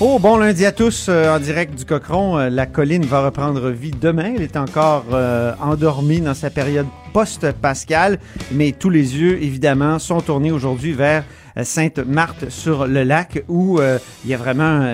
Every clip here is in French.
Oh, bon lundi à tous euh, en direct du Cochron. Euh, la colline va reprendre vie demain. Elle est encore euh, endormie dans sa période post-pascale, mais tous les yeux, évidemment, sont tournés aujourd'hui vers Sainte-Marthe sur le lac où il y a vraiment,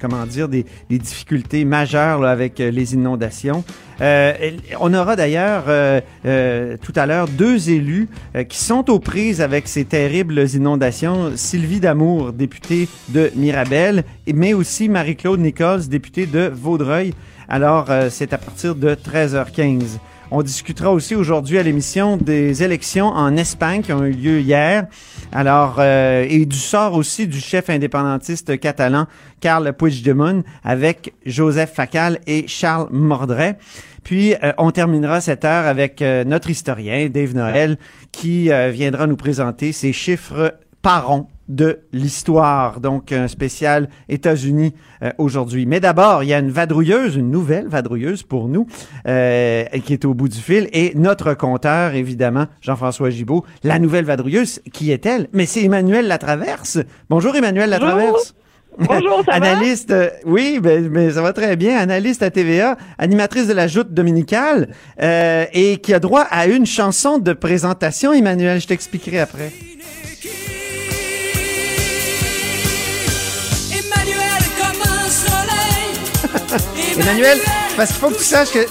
comment dire, des, difficultés majeures avec les inondations. Euh, on aura d'ailleurs euh, euh, tout à l'heure deux élus qui sont aux prises avec ces terribles inondations. Sylvie Damour, députée de Mirabel, mais aussi Marie-Claude Nichols, députée de Vaudreuil. Alors, c'est à partir de 13h15. On discutera aussi aujourd'hui à l'émission des élections en Espagne qui ont eu lieu hier. Alors, et du sort aussi du chef indépendantiste catalan Carles Puigdemont avec Joseph Facal et Charles Mordret. Puis, euh, on terminera cette heure avec euh, notre historien, Dave Noël, qui euh, viendra nous présenter ses chiffres par rond de l'histoire. Donc, un spécial États-Unis aujourd'hui. Mais d'abord, il y a une vadrouilleuse, une nouvelle vadrouilleuse pour nous, qui est au bout du fil. Et notre compteur, évidemment, Jean-François Gibault, la nouvelle vadrouilleuse, qui est-elle? Mais c'est Emmanuel Latraverse. Bonjour, Emmanuel Latraverse. Bonjour, ça Analyste, euh, oui, ben, mais ça va très bien. Analyste à TVA, animatrice de la joute dominicale euh, et qui a droit à une chanson de présentation. Emmanuel, je t'expliquerai après. Emmanuel, parce qu'il faut que tu saches que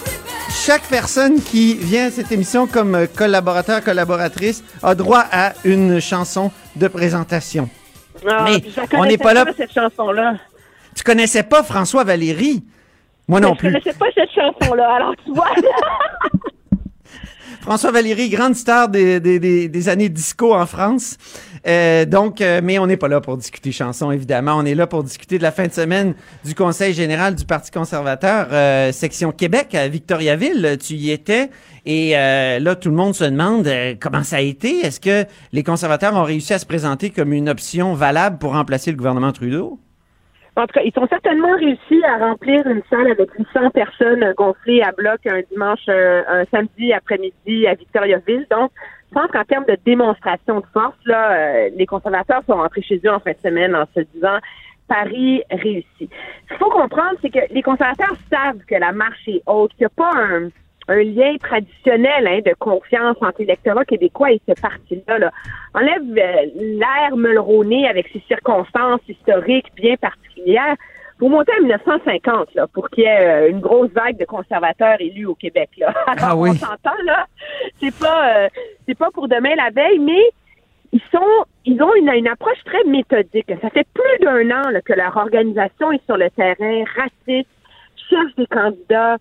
chaque personne qui vient à cette émission comme collaborateur, collaboratrice, a droit à une chanson de présentation. Ah, mais on n'est pas là. cette chanson-là. Tu connaissais pas François Valéry? Moi non plus. Je connaissais pas cette chanson-là, alors tu vois. François Valéry, grande star des, des, des, années disco en France. Euh, donc, euh, mais on n'est pas là pour discuter chansons, évidemment. On est là pour discuter de la fin de semaine du Conseil général du Parti conservateur, euh, section Québec à Victoriaville. Tu y étais. Et euh, là, tout le monde se demande euh, comment ça a été? Est-ce que les conservateurs ont réussi à se présenter comme une option valable pour remplacer le gouvernement Trudeau? En tout cas, ils ont certainement réussi à remplir une salle avec 800 personnes gonflées à bloc un dimanche, un, samedi après-midi à Victoriaville. Donc, je pense qu'en termes de démonstration de force, là, euh, les conservateurs sont rentrés chez eux en fin de semaine en se disant Paris réussit. Ce qu'il faut comprendre, c'est que les conservateurs savent que la marche est haute, qu'il n'y a pas un, un lien traditionnel hein, de confiance entre l'électorat québécois et ce parti-là. Là. Enlève euh, l'air melroné avec ses circonstances historiques bien particulières pour monter à 1950 là, pour qu'il y ait euh, une grosse vague de conservateurs élus au Québec. Là. ah oui. On s'entend là, c'est pas euh, c'est pas pour demain la veille, mais ils sont ils ont une, une approche très méthodique. Ça fait plus d'un an là, que leur organisation est sur le terrain, raciste, cherche des candidats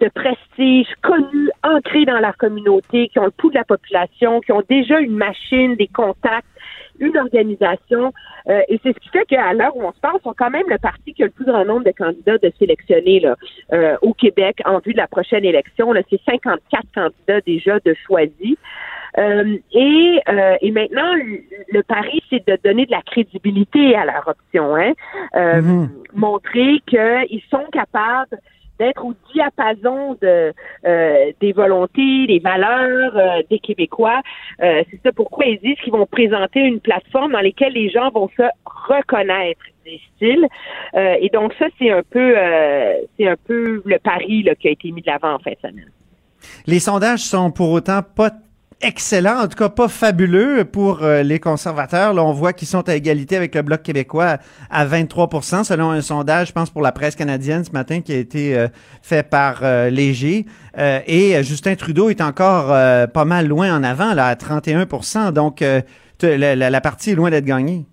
de prestige, connus, ancrés dans la communauté, qui ont le pouls de la population, qui ont déjà une machine, des contacts, une organisation. Euh, et c'est ce qui fait qu'à l'heure où on se parle, sont quand même le parti qui a le plus grand nombre de candidats de sélectionner là, euh, au Québec en vue de la prochaine élection. Là, c'est 54 candidats déjà de choisis. Euh, et, et maintenant, le, pari, c'est de donner de la crédibilité à leur option, hein? Mm-hmm. montrer qu'ils sont capables d'être au diapason de euh, des volontés, des valeurs euh, des Québécois. Euh, c'est ça pourquoi ils disent qu'ils vont présenter une plateforme dans laquelle les gens vont se reconnaître des styles. et donc ça, c'est un peu c'est un peu le pari là, qui a été mis de l'avant en fin de semaine. Les sondages sont pour autant pas excellent, en tout cas pas fabuleux pour euh, les conservateurs. Là, on voit qu'ils sont à égalité avec le Bloc québécois à 23% selon un sondage, je pense, pour la presse canadienne ce matin qui a été euh, fait par euh, Léger. et Justin Trudeau est encore pas mal loin en avant, là, à 31% Donc, la, la partie est loin d'être gagnée.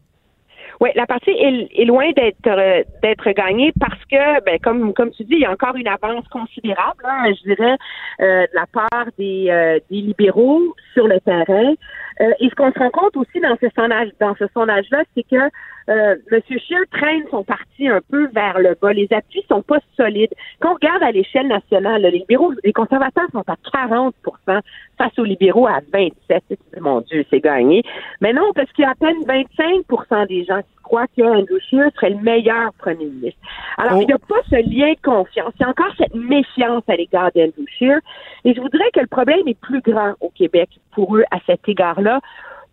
Oui, la partie est, loin d'être euh, d'être gagnée parce que, ben, comme comme tu dis, il y a encore une avance considérable, hein, je dirais, euh, de la part des, euh, des libéraux sur le terrain. Et ce qu'on se rend compte aussi dans ce sondage dans ce sondage-là, c'est que euh, M. Scheer traîne son parti un peu vers le bas. Les appuis sont pas solides. Quand on regarde à l'échelle nationale, les libéraux, les conservateurs sont à 40% face aux libéraux à 27. Mon Dieu, c'est gagné. Mais non, parce qu'il y a à peine 25% des gens qui croient qu'Andrew Scheer serait le meilleur premier ministre. Alors, oh. il n'y a pas ce lien de confiance. Il y a encore cette méfiance à l'égard d'Andrew Scheer. Et je voudrais que le problème est plus grand au Québec pour eux à cet égard-là.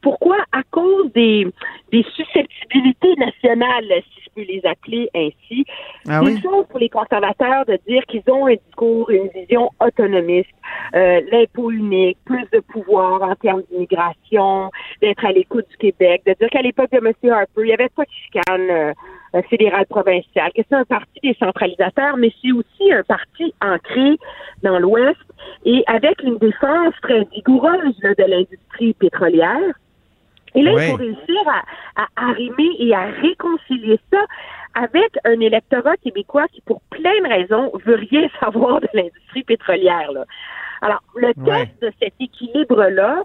Pourquoi? À cause des, des susceptibilités nationales, si je peux les appeler ainsi. Ah oui? pour les conservateurs de dire qu'ils ont un discours, une vision autonomiste, euh, l'impôt unique, plus de pouvoir en termes d'immigration, d'être à l'écoute du Québec, de dire qu'à l'époque de M. Harper, il n'y avait pas de chicane euh, fédérale provinciale, que c'est un parti décentralisateur, mais c'est aussi un parti ancré dans l'Ouest et avec une défense très vigoureuse de l'industrie pétrolière. Et là, il faut réussir à, à arrimer et à réconcilier ça avec un électorat québécois qui, pour plein de raisons, veut rien savoir de l'industrie pétrolière. Là. Alors, le test de cet équilibre-là,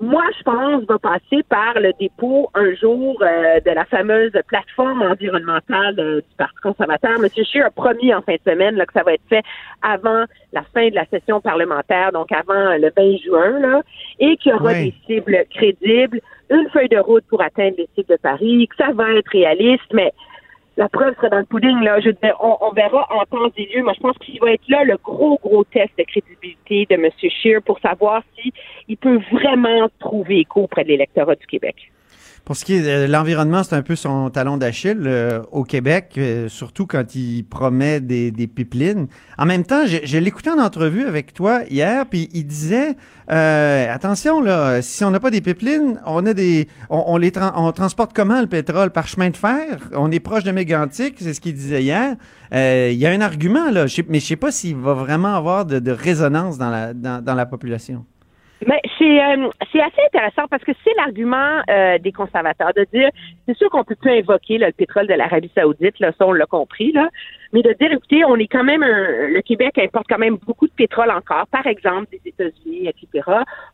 moi, je pense, va passer par le dépôt un jour euh, de la fameuse plateforme environnementale euh, du Parti conservateur. Monsieur Scheer a promis en fin de semaine là, que ça va être fait avant la fin de la session parlementaire, donc avant le 20 juin, là, et qu'il y aura des cibles crédibles, une feuille de route pour atteindre les cibles de Paris, que ça va être réaliste, mais la preuve sera dans le pudding, là. Je on, verra en temps et lieu. Moi, je pense qu'il va être là le gros, gros test de crédibilité de M. Scheer pour savoir s'il peut vraiment trouver écho auprès de l'électorat du Québec. Pour ce qui est de l'environnement, c'est un peu son talon d'Achille euh, au Québec, euh, surtout quand il promet des, des pipelines. En même temps, je, je l'écoutais en entrevue avec toi hier, puis il disait euh, attention là, si on n'a pas des pipelines, on a des, on, les on transporte comment le pétrole? Par chemin de fer? On est proche de Mégantic, c'est ce qu'il disait hier. Il y a un argument là, mais je sais pas s'il va vraiment avoir de, de résonance dans la dans, dans la population. Mais c'est euh, c'est assez intéressant parce que c'est l'argument euh, des conservateurs de dire c'est sûr qu'on peut plus invoquer le pétrole de l'Arabie Saoudite, là, ça on l'a compris là, mais de dire écoutez, on est quand même le Québec importe quand même beaucoup de pétrole encore, par exemple des États-Unis, etc.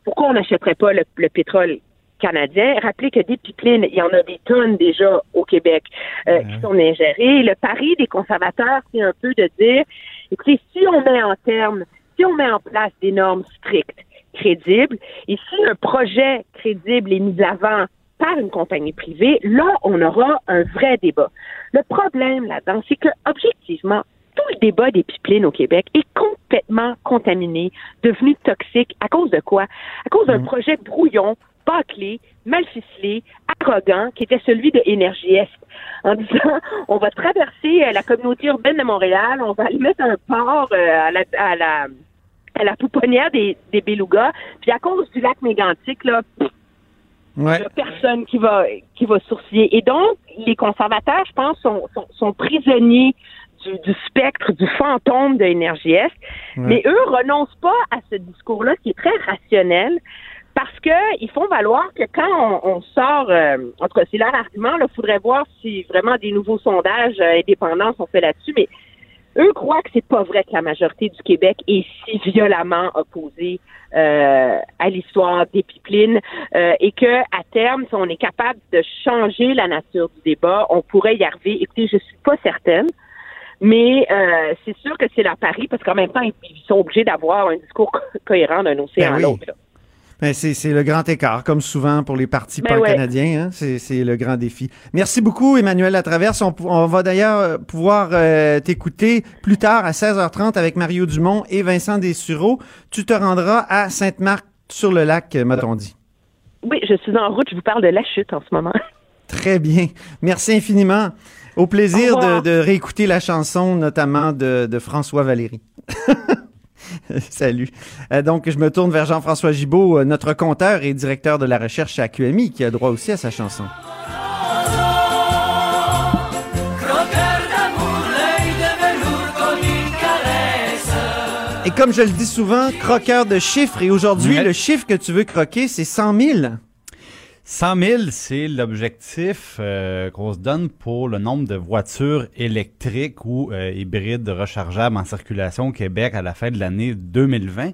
Pourquoi on n'achèterait pas le, pétrole canadien? Rappelez que des pipelines, il y en a des tonnes déjà au Québec euh, qui sont ingérées. Le pari des conservateurs, c'est un peu de dire, écoutez, si on met en terme, si on met en place des normes strictes, crédible. Et si un projet crédible est mis avant par une compagnie privée, là, on aura un vrai débat. Le problème là-dedans, c'est que, objectivement, tout le débat des pipelines au Québec est complètement contaminé, devenu toxique. À cause de quoi? À cause d'un mmh. projet brouillon, bâclé, mal ficelé, arrogant, qui était celui de Énergie Est. En disant, on va traverser euh, la communauté urbaine de Montréal, on va aller mettre un port euh, à la, à la à la pouponnière des, des belugas. Puis à cause du lac mégantique, là, il n'y a personne qui va qui va sourciller. Et donc, les conservateurs, je pense, sont, sont, prisonniers du, spectre, du fantôme de Énergie Est. Mais eux renoncent pas à ce discours-là qui est très rationnel parce que ils font valoir que quand on, sort, euh, en tout cas, c'est leur argument, il faudrait voir si vraiment des nouveaux sondages euh, indépendants sont faits là-dessus, mais eux croient que c'est pas vrai que la majorité du Québec est si violemment opposée euh, à l'histoire des pipelines euh, et que à terme, si on est capable de changer la nature du débat, on pourrait y arriver. Écoutez, je suis pas certaine. Mais euh, c'est sûr que c'est la pari parce qu'en même temps, ils sont obligés d'avoir un discours cohérent d'un océan ben à l'autre. Ben c'est le grand écart, comme souvent pour les partis ben pan-canadiens. Hein? C'est le grand défi. Merci beaucoup, Emmanuel Latraverse. On, on va d'ailleurs euh, pouvoir euh, t'écouter plus tard à 16h30 avec Mario Dumont et Vincent Dessureau. Tu te rendras à Sainte-Marthe-sur-le-Lac, m'a-t-on dit. Oui, je suis en route. Je vous parle de la chute en ce moment. Très bien. Merci infiniment. Au plaisir de, de, réécouter la chanson, notamment de, de François Valéry. Salut. Euh, donc, je me tourne vers Jean-François Gibault, euh, notre compteur et directeur de la recherche à QMI, qui a droit aussi à sa chanson. Et comme je le dis souvent, croqueur de chiffres. Et aujourd'hui, le chiffre que tu veux croquer, c'est 100 000. 100 000, c'est l'objectif euh, qu'on se donne pour le nombre de voitures électriques ou euh, hybrides rechargeables en circulation au Québec à la fin de l'année 2020. Si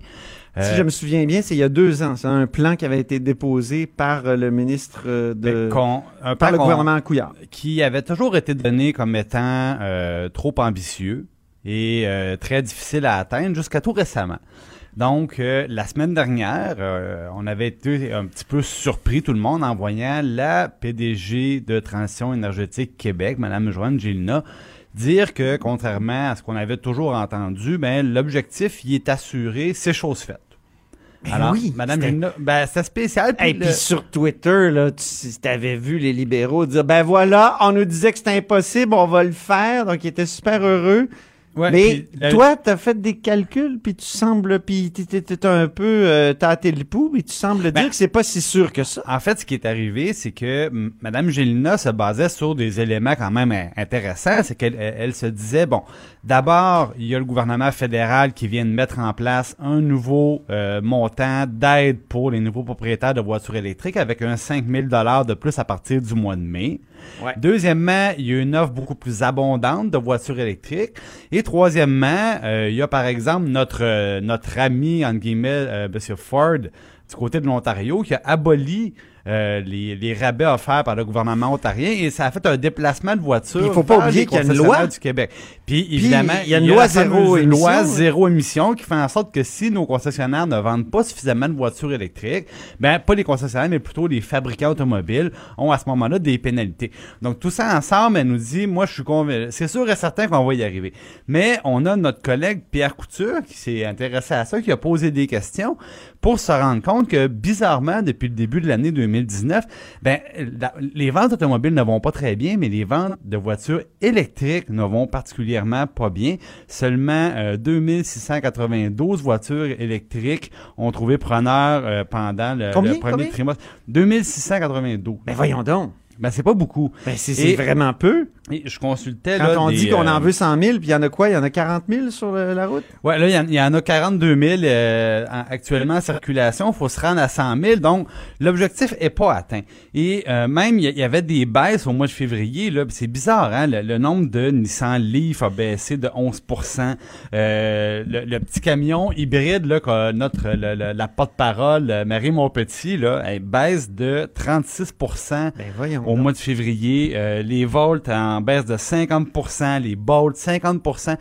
Euh, je me souviens bien, c'est il y a deux ans. C'est un plan qui avait été déposé par euh, le ministre euh, de... un par le gouvernement Couillard. qui avait toujours été donné comme étant euh, trop ambitieux et euh, très difficile à atteindre jusqu'à tout récemment. Donc, euh, la semaine dernière, euh, on avait été un petit peu surpris, tout le monde, en voyant la PDG de Transition énergétique Québec, Mme Joanne Gélina, dire que, contrairement à ce qu'on avait toujours entendu, ben, l'objectif y est assuré, c'est chose faite. Ben oui, Mme c'était- Gélina, ben, c'est spécial. Et le- puis sur Twitter, là, tu si t'avais vu les libéraux dire, ben voilà, on nous disait que c'était impossible, on va le faire. Donc, ils étaient super heureux. Ouais, Mais la- toi, t'as fait des calculs, puis tu sembles, puis t'es- un peu euh, tâté le pouls, puis tu sembles Ben- dire que c'est pas si sûr que ça. En fait, ce qui est arrivé, c'est que m- Mme Gélina se basait sur des éléments quand même in- intéressants. C'est qu'elle elle, elle se disait, bon, d'abord, il y a le gouvernement fédéral qui vient de mettre en place un nouveau euh, montant d'aide pour les nouveaux propriétaires de voitures électriques avec un 5 000 de plus à partir du mois de mai. Deuxièmement, il y a une offre beaucoup plus abondante de voitures électriques. Et troisièmement, euh, il y a par exemple notre euh, ami entre guillemets euh, M. Ford du côté de l'Ontario qui a aboli euh, les, les rabais offerts par le gouvernement ontarien et ça a fait un déplacement de voitures. Il faut pas oublier qu'il y a une loi. du Québec. Puis évidemment, il y a une loi émission, zéro émission qui fait en sorte que si nos concessionnaires ne vendent pas suffisamment de voitures électriques, ben pas les concessionnaires mais plutôt les fabricants automobiles ont à ce moment-là des pénalités. Donc tout ça ensemble, elle nous dit, moi je suis convaincu, c'est sûr et certain qu'on va y arriver. Mais on a notre collègue Pierre Couture qui s'est intéressé à ça, qui a posé des questions pour se rendre compte que bizarrement depuis le début de l'année 2019, ben la- les ventes automobiles ne vont pas très bien, mais les ventes de voitures électriques ne vont particulièrement pas bien. Seulement euh, 2692 voitures électriques ont trouvé preneur euh, pendant le, Combien, le premier combien? trimestre. 2692. Ben voyons donc. Ben c'est pas beaucoup. Ben c'est vraiment peu. Et je consultais Quand là, on des, dit qu'on euh, en veut 100 000, puis il y en a quoi? Il y en a 40 000 sur le- la route? Ouais, là, il y en- il y, en a 42 000 euh, en- actuellement en circulation. Il faut se rendre à 100 000. Donc, l'objectif est pas atteint. Et euh, même, il y, avait des baisses au mois de février. Là, c'est bizarre, hein? Le, le nombre de Nissan Leaf a baissé de 11 euh, le, le petit camion hybride, là, que notre le- le- la porte-parole, euh, Marie Montpetit, là, elle baisse de 36 Ben au donc. mois de février. Euh, les volts en baisse de 50% les bolts 50%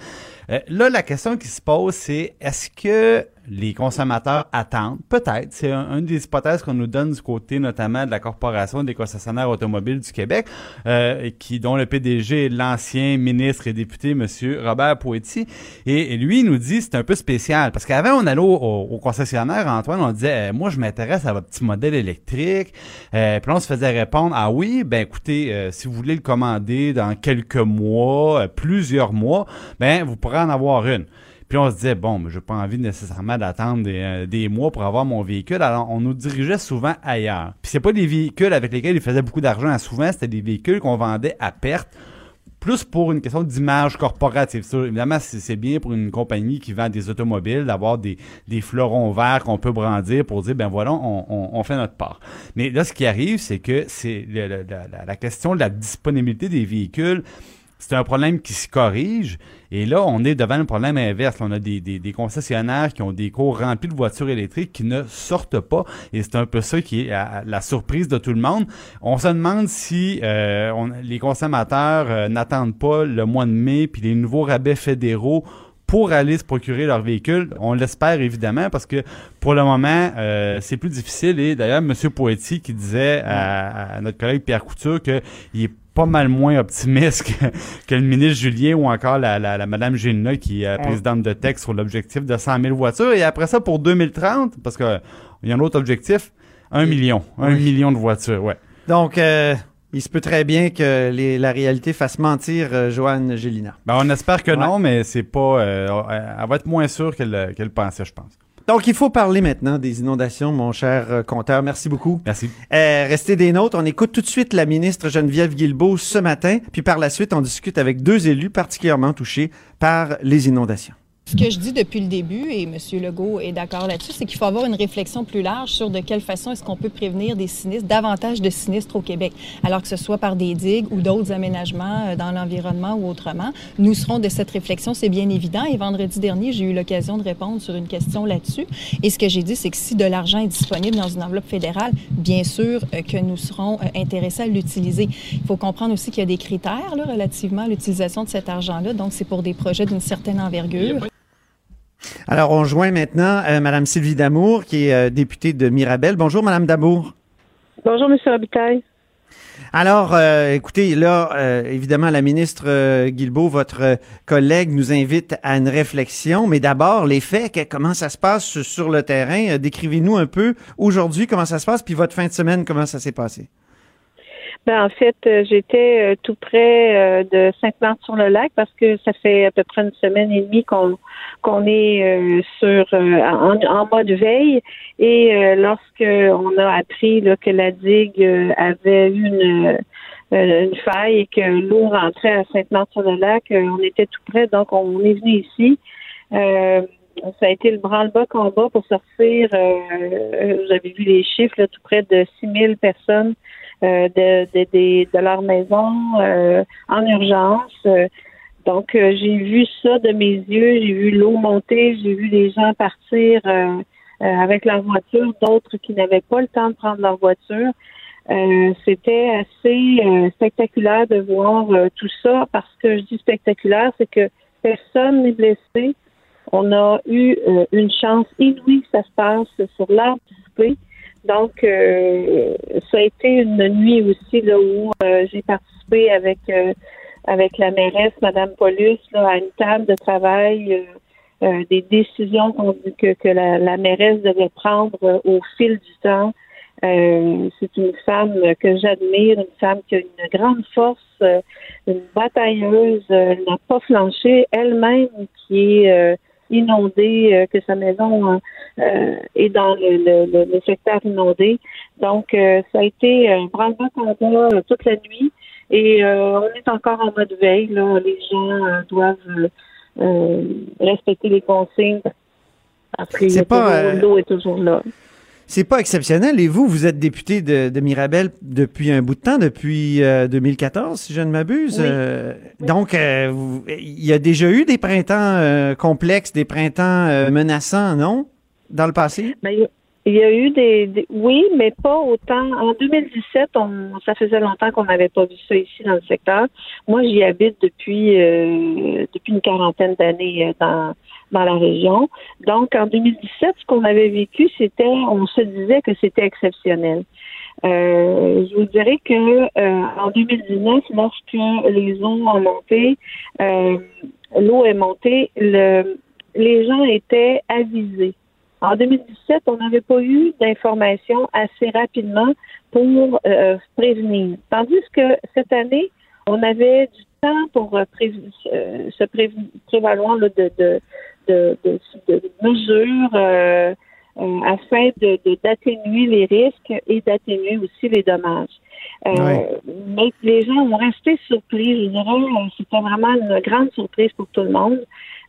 Euh, Là, la question qui se pose, c'est est-ce que les consommateurs attendent? Peut-être. C'est un- une des hypothèses qu'on nous donne du côté notamment de la Corporation des concessionnaires automobiles du Québec, euh, qui dont le PDG est l'ancien ministre et député, M. Robert Poetti. Et, et lui, nous dit c'est un peu spécial. Parce qu'avant, on allait au, concessionnaire, Antoine, on disait euh, Moi, je m'intéresse à votre petit modèle électrique. Euh, puis là, on se faisait répondre Ah oui, ben écoutez, euh, si vous voulez le commander dans quelques mois, euh, plusieurs mois, ben vous pourrez en avoir une. Puis on se disait, bon, mais j'ai pas envie nécessairement d'attendre des, euh, des mois pour avoir mon véhicule. Alors, on nous dirigeait souvent ailleurs. Puis c'est pas des véhicules avec lesquels ils faisaient beaucoup d'argent. Souvent, c'était des véhicules qu'on vendait à perte plus pour une question d'image corporative. Évidemment, c'est bien pour une compagnie qui vend des automobiles d'avoir des, fleurons verts qu'on peut brandir pour dire, ben voilà, on, fait notre part. Mais là, ce qui arrive, c'est que c'est la question de la disponibilité des véhicules. C'est un problème qui se corrige. Et là, on est devant le problème inverse. On a des, des, concessionnaires qui ont des cours remplis de voitures électriques qui ne sortent pas. Et c'est un peu ça qui est à- la surprise de tout le monde. On se demande si euh, les consommateurs euh, n'attendent pas le mois de mai puis les nouveaux rabais fédéraux pour aller se procurer leur véhicule. On l'espère évidemment parce que pour le moment, euh, c'est plus difficile. Et d'ailleurs, M. Poetti qui disait à, à notre collègue Pierre Couture qu'il est pas mal moins optimiste que, que le ministre Julien ou encore la, la, la Madame Gélina qui est présidente de texte sur l'objectif de 100 000 voitures. Et après ça, pour 2030, parce que il y a un autre objectif, un million. Un Oui. million de voitures, ouais. Donc, euh, Il se peut très bien que les- la réalité fasse mentir euh, Joanne Gélina. Ben, on espère que non, mais c'est pas. euh, elle va être moins sûre qu'elle qu'elle pensait, je pense. Donc, il faut parler maintenant des inondations, mon cher euh, compteur. Merci beaucoup. Merci. Euh, restez des nôtres. On écoute tout de suite la ministre Geneviève Guilbeault ce matin, puis par la suite, on discute avec deux élus particulièrement touchés par les inondations. Ce que je dis depuis le début, et M. Legault est d'accord là-dessus, c'est qu'il faut avoir une réflexion plus large sur de quelle façon est-ce qu'on peut prévenir des sinistres, davantage de sinistres au Québec, alors que ce soit par des digues ou d'autres aménagements euh, dans l'environnement ou autrement. Nous serons de cette réflexion, c'est bien évident. Et vendredi dernier, j'ai eu l'occasion de répondre sur une question là-dessus. Et ce que j'ai dit, c'est que si de l'argent est disponible dans une enveloppe fédérale, bien sûr euh, que nous serons euh, intéressés à l'utiliser. Il faut comprendre aussi qu'il y a des critères là, relativement à l'utilisation de cet argent-là. Donc, c'est pour des projets d'une certaine envergure. Alors, on joint maintenant euh, Madame Sylvie Damour, qui est euh, députée de Mirabel. Bonjour, Madame Damour. Bonjour, M. Robitaille. Alors, euh, écoutez, là, euh, évidemment, la ministre euh, Guilbeault, votre collègue, nous invite à une réflexion. Mais d'abord, les faits, que- comment ça se passe sur le terrain? Décrivez-nous un peu aujourd'hui comment ça se passe, puis votre fin de semaine, comment ça s'est passé? Ben, en fait, euh, j'étais euh, tout près euh, de Sainte-Marthe-sur-le-Lac parce que ça fait à peu près une semaine et demie qu'on est sur en, en mode veille. Et lorsque on a appris que la digue avait une, une faille et que l'eau rentrait à Sainte-Marthe-sur-le-Lac, on était tout près, donc on est venu ici. Ça a été le branle-bas combat pour sortir, vous avez vu les chiffres, là, tout près de 6000 personnes euh, de, de, de, de leur maison euh, en urgence. Euh, donc, j'ai vu ça de mes yeux, j'ai vu l'eau monter, j'ai vu les gens partir avec leur voiture, d'autres qui n'avaient pas le temps de prendre leur voiture. C'était assez spectaculaire de voir tout ça parce que je dis spectaculaire, c'est que personne n'est blessé. On a eu une chance inouïe que ça se passe sur l'arbre display. Donc, euh, ça a été une nuit aussi là où euh, j'ai participé avec euh, avec la mairesse, Madame Paulus, là, à une table de travail, euh, euh, des décisions que, que la, la mairesse devait prendre euh, au fil du temps. C'est une femme que j'admire, une femme qui a une grande force, une batailleuse, elle n'a pas flanché, elle-même qui est euh, inondée, euh, que sa maison euh, est dans le, le, secteur inondé. Donc, euh, ça a été un branle-bas combat euh, toute la nuit et euh, on est encore en mode veille. Là. Les gens euh, doivent euh, euh, respecter les consignes. Après, C'est pas, euh, l'eau est toujours là. C'est pas exceptionnel. Et vous, vous êtes député de, de Mirabel depuis un bout de temps, depuis euh, 2014, si je ne m'abuse. Oui. Euh, donc, euh, vous- il y a déjà eu des printemps euh, complexes, des printemps euh, menaçants, non? Dans le passé? Ben, il y a eu des, des- oui, mais pas autant. En 2017, on, ça faisait longtemps qu'on n'avait pas vu ça ici dans le secteur. Moi, j'y habite depuis euh, depuis une quarantaine d'années euh, dans dans la région. Donc, en 2017, ce qu'on avait vécu, c'était, on se disait que c'était exceptionnel. Euh, je vous dirais que euh, en 2019, lorsque les eaux ont monté, euh, l'eau est montée, le, les gens étaient avisés. En 2017, on n'avait pas eu d'informations assez rapidement pour euh, prévenir. Tandis que cette année, on avait du temps pour euh, pré- euh, se pré- prévaloir là, de, de, de, de, mesures euh, euh, afin de de- d'atténuer les risques et d'atténuer aussi les dommages. Euh, Ouais. Mais les gens ont resté surpris. Je dirais, c'était vraiment une grande surprise pour tout le monde.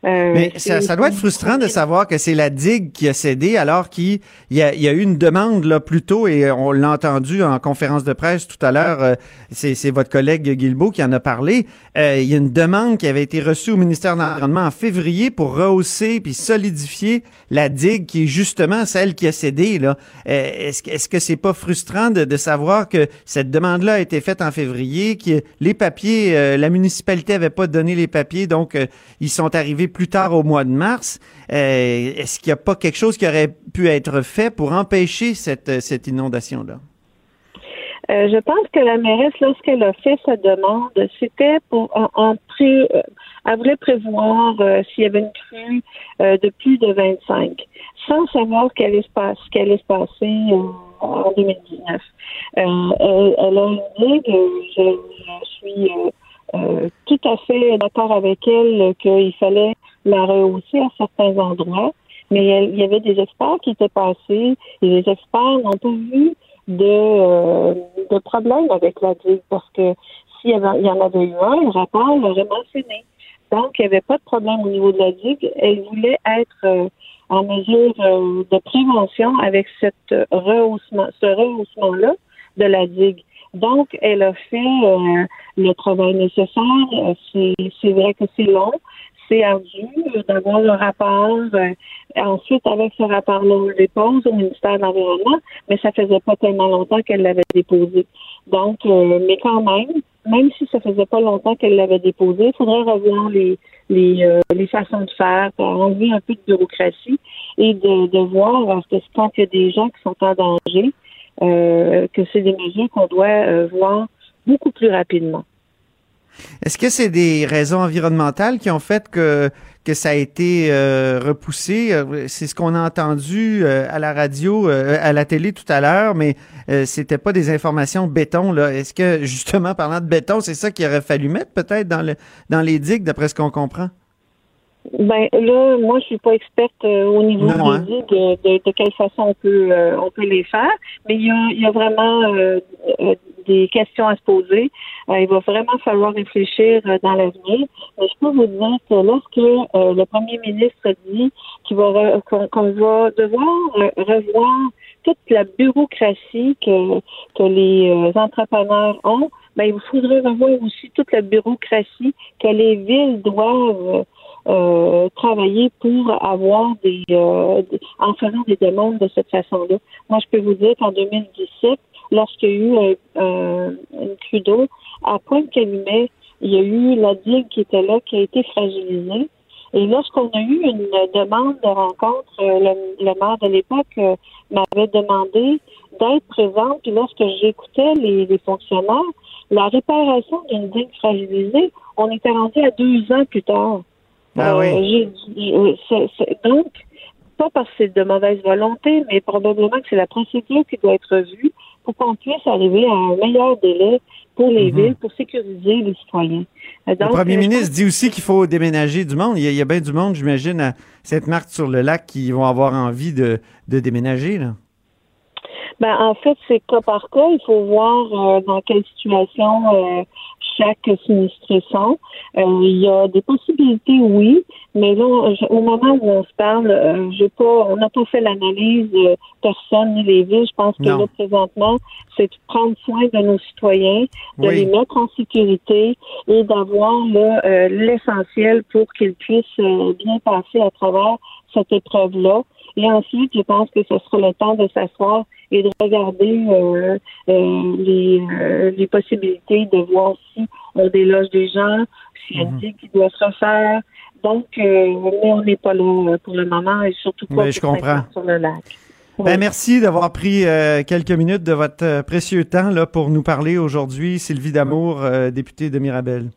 Euh, Mais ça, ça doit être frustrant de savoir que c'est la digue qui a cédé alors qu'il y a, il y a eu une demande là plus tôt et on l'a entendu en conférence de presse tout à l'heure. euh, c'est, c'est votre collègue Guilbeault qui en a parlé. Euh, il y a une demande qui avait été reçue au ministère de l'Environnement en février pour rehausser puis solidifier la digue qui est justement celle qui a cédé. Là. Euh, est-ce, que- est-ce que c'est pas frustrant de, de savoir que cette demande-là a été faite en février, que les papiers, euh, la municipalité avait pas donné les papiers, donc euh, ils sont arrivés plus tard au mois de mars. Euh, est-ce qu'il n'y a pas quelque chose qui aurait pu être fait pour empêcher cette, euh, inondation-là? Euh, je pense que la mairesse, lorsqu'elle a fait sa demande, c'était pour en, prévoir s'il y avait une crue de plus de 25, sans savoir ce allait se allait se passer en 2019. Elle, a dit que je, je suis tout à fait d'accord avec elle qu'il fallait la rehausser à certains endroits. Mais il y avait des experts qui étaient passés et les experts n'ont pas vu de, euh, de problème avec la digue parce que s'il y, en avait eu un, le rapport l'aurait mentionné. Donc, il n'y avait pas de problème au niveau de la digue. Elle voulait être euh, en mesure euh, de prévention avec cette rehaussement, ce rehaussement-là de la digue. Donc, elle a fait le travail nécessaire. C'est vrai que c'est long, c'est ardu d'avoir le rapport. Euh, ensuite, avec ce rapport-là, on le dépose au ministère de l'Environnement, mais ça faisait pas tellement longtemps qu'elle l'avait déposé. Donc, euh, mais quand même, même si ça faisait pas longtemps qu'elle l'avait déposé, il faudrait revoir les les, euh, les façons de faire, enlever un peu de bureaucratie et de, de voir parce que quand il y a des gens qui sont en danger, que c'est des mesures qu'on doit voir beaucoup plus rapidement. Est-ce que c'est des raisons environnementales qui ont fait que, que ça a été euh, repoussé? Euh, c'est ce qu'on a entendu euh, à la radio, à la télé tout à l'heure, mais c'était pas des informations béton. Là. Est-ce que, justement, parlant de béton, c'est ça qu'il aurait fallu mettre peut-être dans, le, dans les digues, d'après ce qu'on comprend? Ben là, moi, je suis pas experte au niveau des hein? digues, de, de, quelle façon on peut on peut les faire, mais il y a, il y a vraiment des questions à se poser. Euh, il va vraiment falloir réfléchir euh, dans l'avenir. Mais je peux vous dire que lorsque euh, le premier ministre dit qu'il va qu'on va devoir revoir toute la bureaucratie que, que les entrepreneurs ont, ben, il faudrait revoir aussi toute la bureaucratie que les villes doivent travailler pour avoir des, en faisant des demandes de cette façon-là. Moi, je peux vous dire qu'en 2017, lorsqu'il y a eu un, une crue d'eau, à Pointe-Calumet, il y a eu la digue qui était là, qui a été fragilisée. Et lorsqu'on a eu une demande de rencontre, euh, le, maire de l'époque euh, m'avait demandé d'être présente. Puis lorsque j'écoutais les, les, fonctionnaires, la réparation d'une digue fragilisée, on était rendu à deux ans plus tard. Ah oui. Euh, donc, pas parce que c'est de mauvaise volonté, mais probablement que c'est la procédure qui doit être vue pour qu'on puisse arriver à un meilleur délai pour les mhm. villes, pour sécuriser les citoyens. le premier euh, ministre dit aussi qu'il faut déménager du monde. Il y a, bien du monde, j'imagine, à Sainte-Marthe-sur-le-Lac qui vont avoir envie de, de déménager. Là. Ben, en fait, c'est cas par cas. Il faut voir euh, dans quelle situation euh, chaque sinistré sont. Euh, il y a des possibilités, oui, mais là, au moment où on se parle, j'ai pas, on n'a pas fait l'analyse personne ni les villes. Je pense que là, présentement, c'est de prendre soin de nos citoyens, de les mettre en sécurité et d'avoir l'essentiel pour qu'ils puissent bien passer à travers cette épreuve-là. Et ensuite, je pense que ce sera le temps de s'asseoir et de regarder euh, euh, les, euh, les possibilités de voir si on déloge des gens, s'il y a une mhm. qui doit se refaire. Donc, mais on n'est pas là pour le moment et surtout pas je comprends. sur le lac. Ben, merci d'avoir pris quelques minutes de votre précieux temps là, pour nous parler aujourd'hui. Sylvie Damour, députée de Mirabel.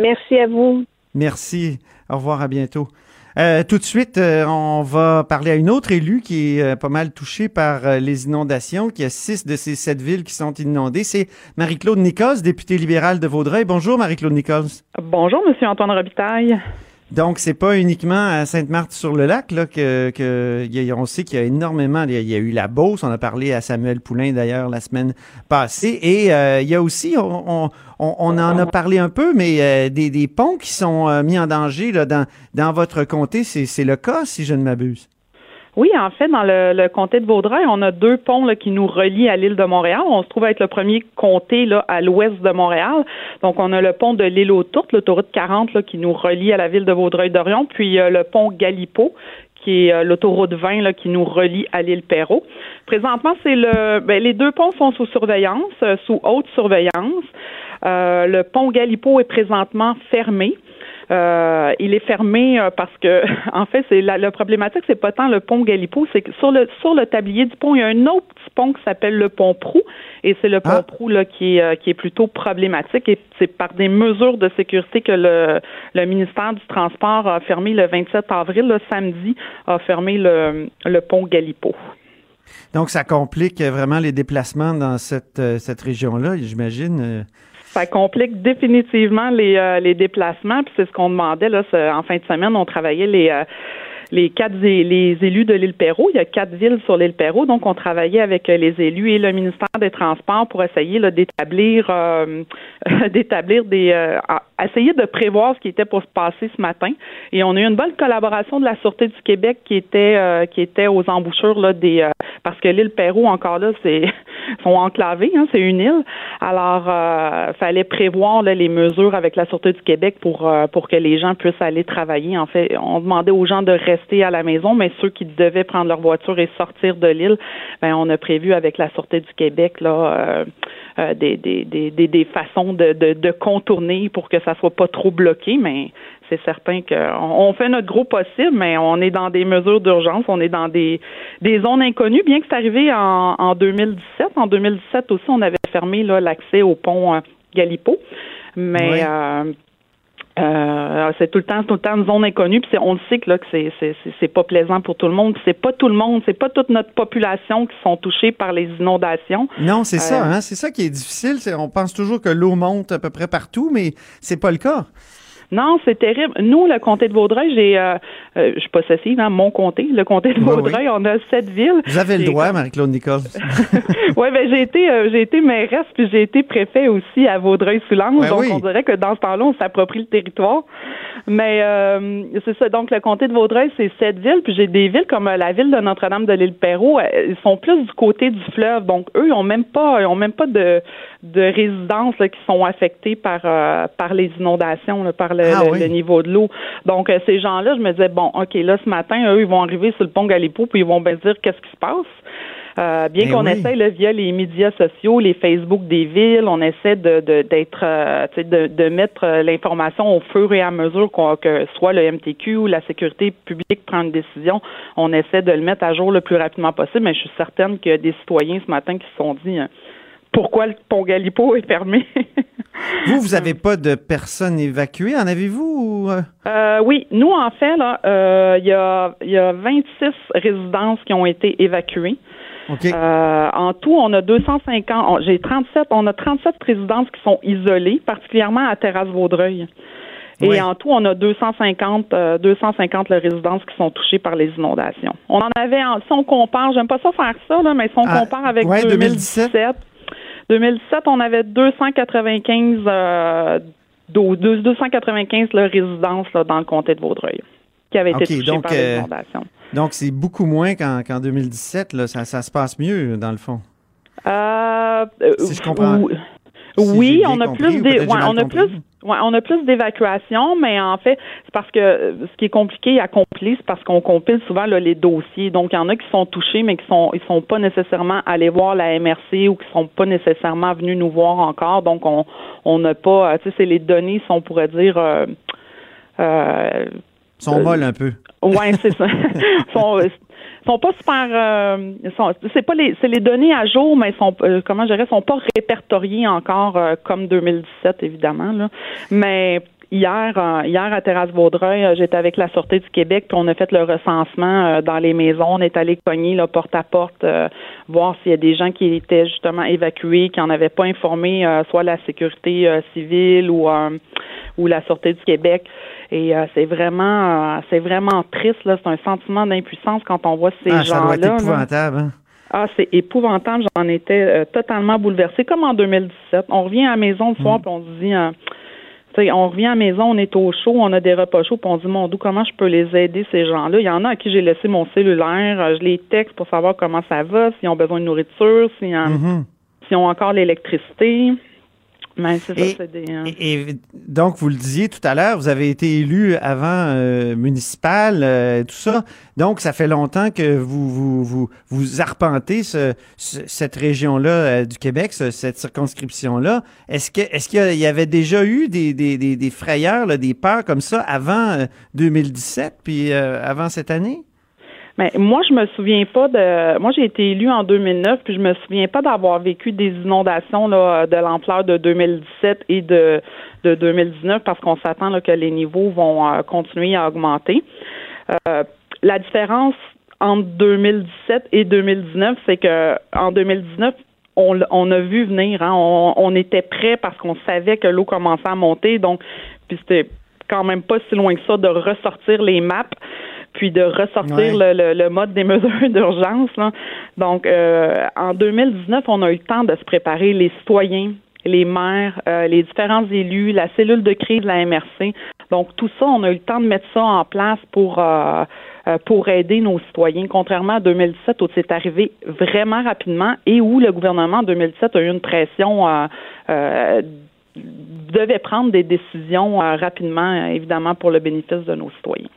Merci à vous. Merci. Au revoir, à bientôt. Euh, tout de suite, euh, on va parler à une autre élue qui est euh, pas mal touchée par les inondations, qui a six de ces sept villes qui sont inondées. C'est Marie-Claude Nichols, députée libérale de Vaudreuil. Bonjour, Marie-Claude Nichols. Bonjour, Monsieur Antoine Robitaille. Donc, c'est pas uniquement à Sainte-Marthe-sur-le-Lac là, que, on sait qu'il y a énormément. Il y a, eu la Beauce, on a parlé à Samuel Poulain d'ailleurs la semaine passée. Et euh, il y a aussi, on, en a parlé un peu, mais euh, des, des, ponts qui sont euh, mis en danger là, dans, dans votre comté. C'est le cas, si je ne m'abuse. Oui, en fait, dans le, comté de Vaudreuil, on a deux ponts là, qui nous relient à l'île de Montréal. On se trouve être le premier comté là, à l'ouest de Montréal. Donc, on a le pont de l'île aux Tourtes, l'autoroute 40, là, qui nous relie à la ville de Vaudreuil-Dorion, puis euh, le pont Galipo, qui est euh, l'autoroute 20 là, qui nous relie à l'île Perrault. Présentement, c'est le ben, les deux ponts sont sous surveillance, euh, sous haute surveillance. le pont Galipo est présentement fermé. Euh, il est fermé euh, parce que, en fait, c'est la, problématique, c'est pas tant le pont Galipo, c'est que sur le sur le tablier du pont, il y a un autre petit pont qui s'appelle le pont Prou, et c'est le pont ah. Prou là qui est euh, qui est plutôt problématique, et c'est par des mesures de sécurité que le le ministère du Transport a fermé le 27 avril, le samedi, a fermé le le pont Galipo. Donc, ça complique vraiment les déplacements dans cette, cette région-là, j'imagine ça complique définitivement les, euh, les déplacements. Puis c'est ce qu'on demandait là. En fin de semaine, on travaillait les euh, les quatre les élus de l'île Perrault. Il y a quatre villes sur l'île Perrault, donc on travaillait avec euh, les élus et le ministère des Transports pour essayer d'établir d'établir des essayer de prévoir ce qui était pour se passer ce matin. Et on a eu une bonne collaboration de la Sûreté du Québec qui était qui était aux embouchures là des parce que l'île Perrault encore là c'est sont enclavés, hein, c'est une île. Alors, euh, fallait prévoir les mesures avec la Sûreté du Québec pour euh, pour que les gens puissent aller travailler. En fait, on demandait aux gens de rester à la maison, mais ceux qui devaient prendre leur voiture et sortir de l'île, ben on a prévu avec la Sûreté du Québec là euh, euh des, des, des, des, façons de, de, de contourner pour que ça soit pas trop bloqué, mais c'est certain qu'on fait notre gros possible, mais on est dans des mesures d'urgence, on est dans des, des zones inconnues, bien que c'est arrivé en, en 2017. En 2017 aussi, on avait fermé l'accès au pont euh, Galipo. Mais euh, euh, c'est tout le temps, tout le temps une zone inconnue. Puis on le sait que là que c'est c'est pas plaisant pour tout le monde. C'est pas tout le monde, c'est pas toute notre population qui sont touchés par les inondations. Non, c'est ça, hein, c'est ça qui est difficile. on pense toujours que l'eau monte à peu près partout, mais c'est pas le cas. Non, c'est terrible. Nous, le comté de Vaudreuil, j'ai, euh, euh, je suis possessive, hein, mon comté, le comté de Vaudreuil, on a sept villes. Vous avez le droit, Marie-Claude Nicole. oui, ben j'ai été, euh, j'ai été mairesse puis j'ai été préfet aussi à Vaudreuil-Soulanges, donc on dirait que dans ce temps-là, on s'approprie le territoire. Mais euh, c'est ça. Donc le comté de Vaudreuil, c'est sept villes, puis j'ai des villes comme la ville de Notre-Dame de l'île-Perrot, ils sont plus du côté du fleuve, donc eux, ils ont même pas, ils ont même pas de de résidences qui sont affectées par par les inondations, par ah le, niveau de l'eau. Donc, euh, ces gens-là, je me disais, bon, OK, là, ce matin, eux, ils vont arriver sur le pont Galipo, puis ils vont bien dire qu'est-ce qui se passe. Euh, bien eh qu'on essaye là, via les médias sociaux, les Facebook des villes, on essaie de d'être euh, de, de mettre l'information au fur et à mesure que soit le MTQ ou la sécurité publique prend une décision, on essaie de le mettre à jour le plus rapidement possible. Mais je suis certaine qu'il y a des citoyens ce matin qui se sont dit hein, pourquoi le pont Galipo est fermé. vous, vous n'avez pas de personnes évacuées, en avez-vous? Euh? euh, oui, nous, en fait, euh, il y, a, y a 26 résidences qui ont été évacuées. Euh, en tout, on a 250, j'ai 37, on a 37 résidences qui sont isolées, particulièrement à Terrasse Vaudreuil. Et en tout, on a 250, 250 résidences qui sont touchées par les inondations. On en avait, si on compare, j'aime pas ça faire ça, là, mais si on ah, compare avec 2017 2017, on avait 295 euh, 295 résidences là, dans le comté de Vaudreuil qui avaient été touchées par les euh, inondations. donc, c'est beaucoup moins qu'en 2017. Là, ça, ça, se passe mieux, dans le fond. Euh, si je comprends. oui, on a, plus des, ouais, on a plus Ouais, on a plus d'évacuation, mais en fait, c'est parce que euh, ce qui est compliqué à accomplir, c'est parce qu'on compile souvent là, les dossiers. Donc, il y en a qui sont touchés, mais qui sont ils sont pas nécessairement allés voir la MRC ou qui sont pas nécessairement venus nous voir encore. Donc, on on n'a pas, euh, tu sais, c'est les données, si on pourrait dire. Euh, euh, sont molles un peu. Ouais, c'est ça. sont, sont pas super euh, c'est pas les c'est les données à jour mais sont euh, comment je dirais sont pas répertoriées encore euh, comme 2017 évidemment là. Mais Hier, hier à Terrasse Vaudreuil, j'étais avec la Sûreté du Québec, puis on a fait le recensement dans les maisons. On est allé cogner là, porte à porte, voir s'il y a des gens qui étaient justement évacués, qui n'en avaient pas informé, soit la sécurité civile ou ou la Sûreté du Québec. Et euh, c'est vraiment, euh, c'est vraiment triste. Là, c'est un sentiment d'impuissance quand on voit ces ah, gens-là. Ça doit être épouvantable. Hein? Ah, c'est épouvantable. J'en étais euh, totalement bouleversée, comme en 2017. On revient à la maison le soir, mm. puis on se dit, on revient à la maison, on est au chaud, on a des repas chauds, puis on dit, mon Dieu, comment je peux les aider, ces gens-là? Il y en a à qui j'ai laissé mon cellulaire, je les texte pour savoir comment ça va, s'ils ont besoin de nourriture, s'ils, mm-hmm. s'ils ont encore l'électricité. Mais c'est ça, Et- c'est des, hein. Et, et donc, vous le disiez tout à l'heure, vous avez été élu avant euh, municipal, euh, tout ça. Donc, ça fait longtemps que vous vous, vous, vous arpentez ce- ce- cette région-là euh, du Québec, ce- cette circonscription-là. Est-ce que est-ce qu'il y avait déjà eu des, des, des, des frayeurs, là, des peurs comme ça avant euh, 2017, puis euh, avant cette année? Mais moi, je me souviens pas de. Moi, j'ai été élue en 2009, puis je me souviens pas d'avoir vécu des inondations là, de l'ampleur de 2017 et de, de 2019, parce qu'on s'attend là, que les niveaux vont euh, continuer à augmenter. Euh, la différence entre 2017 et 2019, c'est que en 2019, on, on a vu venir, hein, on, on était prêt parce qu'on savait que l'eau commençait à monter, donc puis c'était quand même pas si loin que ça de ressortir les maps puis de ressortir Ouais. le, le- le mode des mesures d'urgence. là. Donc, euh, en 2019, on a eu le temps de se préparer, les citoyens, les maires, euh, les différents élus, la cellule de crise de la MRC. Donc, tout ça, on a eu le temps de mettre ça en place pour euh, euh, pour aider nos citoyens, contrairement à 2017 où c'est arrivé vraiment rapidement et où le gouvernement en 2017 a eu une pression euh, euh, devait prendre des décisions rapidement, évidemment, pour le bénéfice de nos citoyens.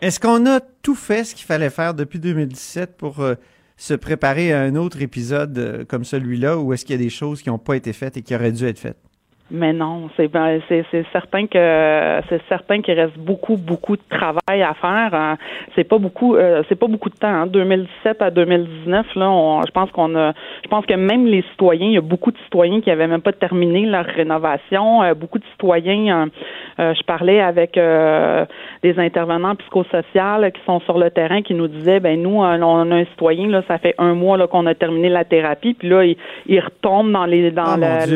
Est-ce qu'on a tout fait ce qu'il fallait faire depuis 2017 pour euh, se préparer à un autre épisode euh, comme celui-là, ou est-ce qu'il y a des choses qui n'ont pas été faites et qui auraient dû être faites? Mais non, c'est ben, c'est c'est certain que c'est certain qu'il reste beaucoup beaucoup de travail à faire. Euh, C'est pas beaucoup euh, c'est pas beaucoup de temps. Hein. 2017 à 2019 là, on- je pense qu'on a je pense que même les citoyens, il y a beaucoup de citoyens qui avaient même pas terminé leur rénovation. Euh, beaucoup de citoyens, euh, euh, je parlais avec des intervenants psychosociaux qui sont sur le terrain qui nous disaient ben nous on a un citoyen là, ça fait un mois là qu'on a terminé la thérapie, puis là il, il retombe dans les dans Ah, la-.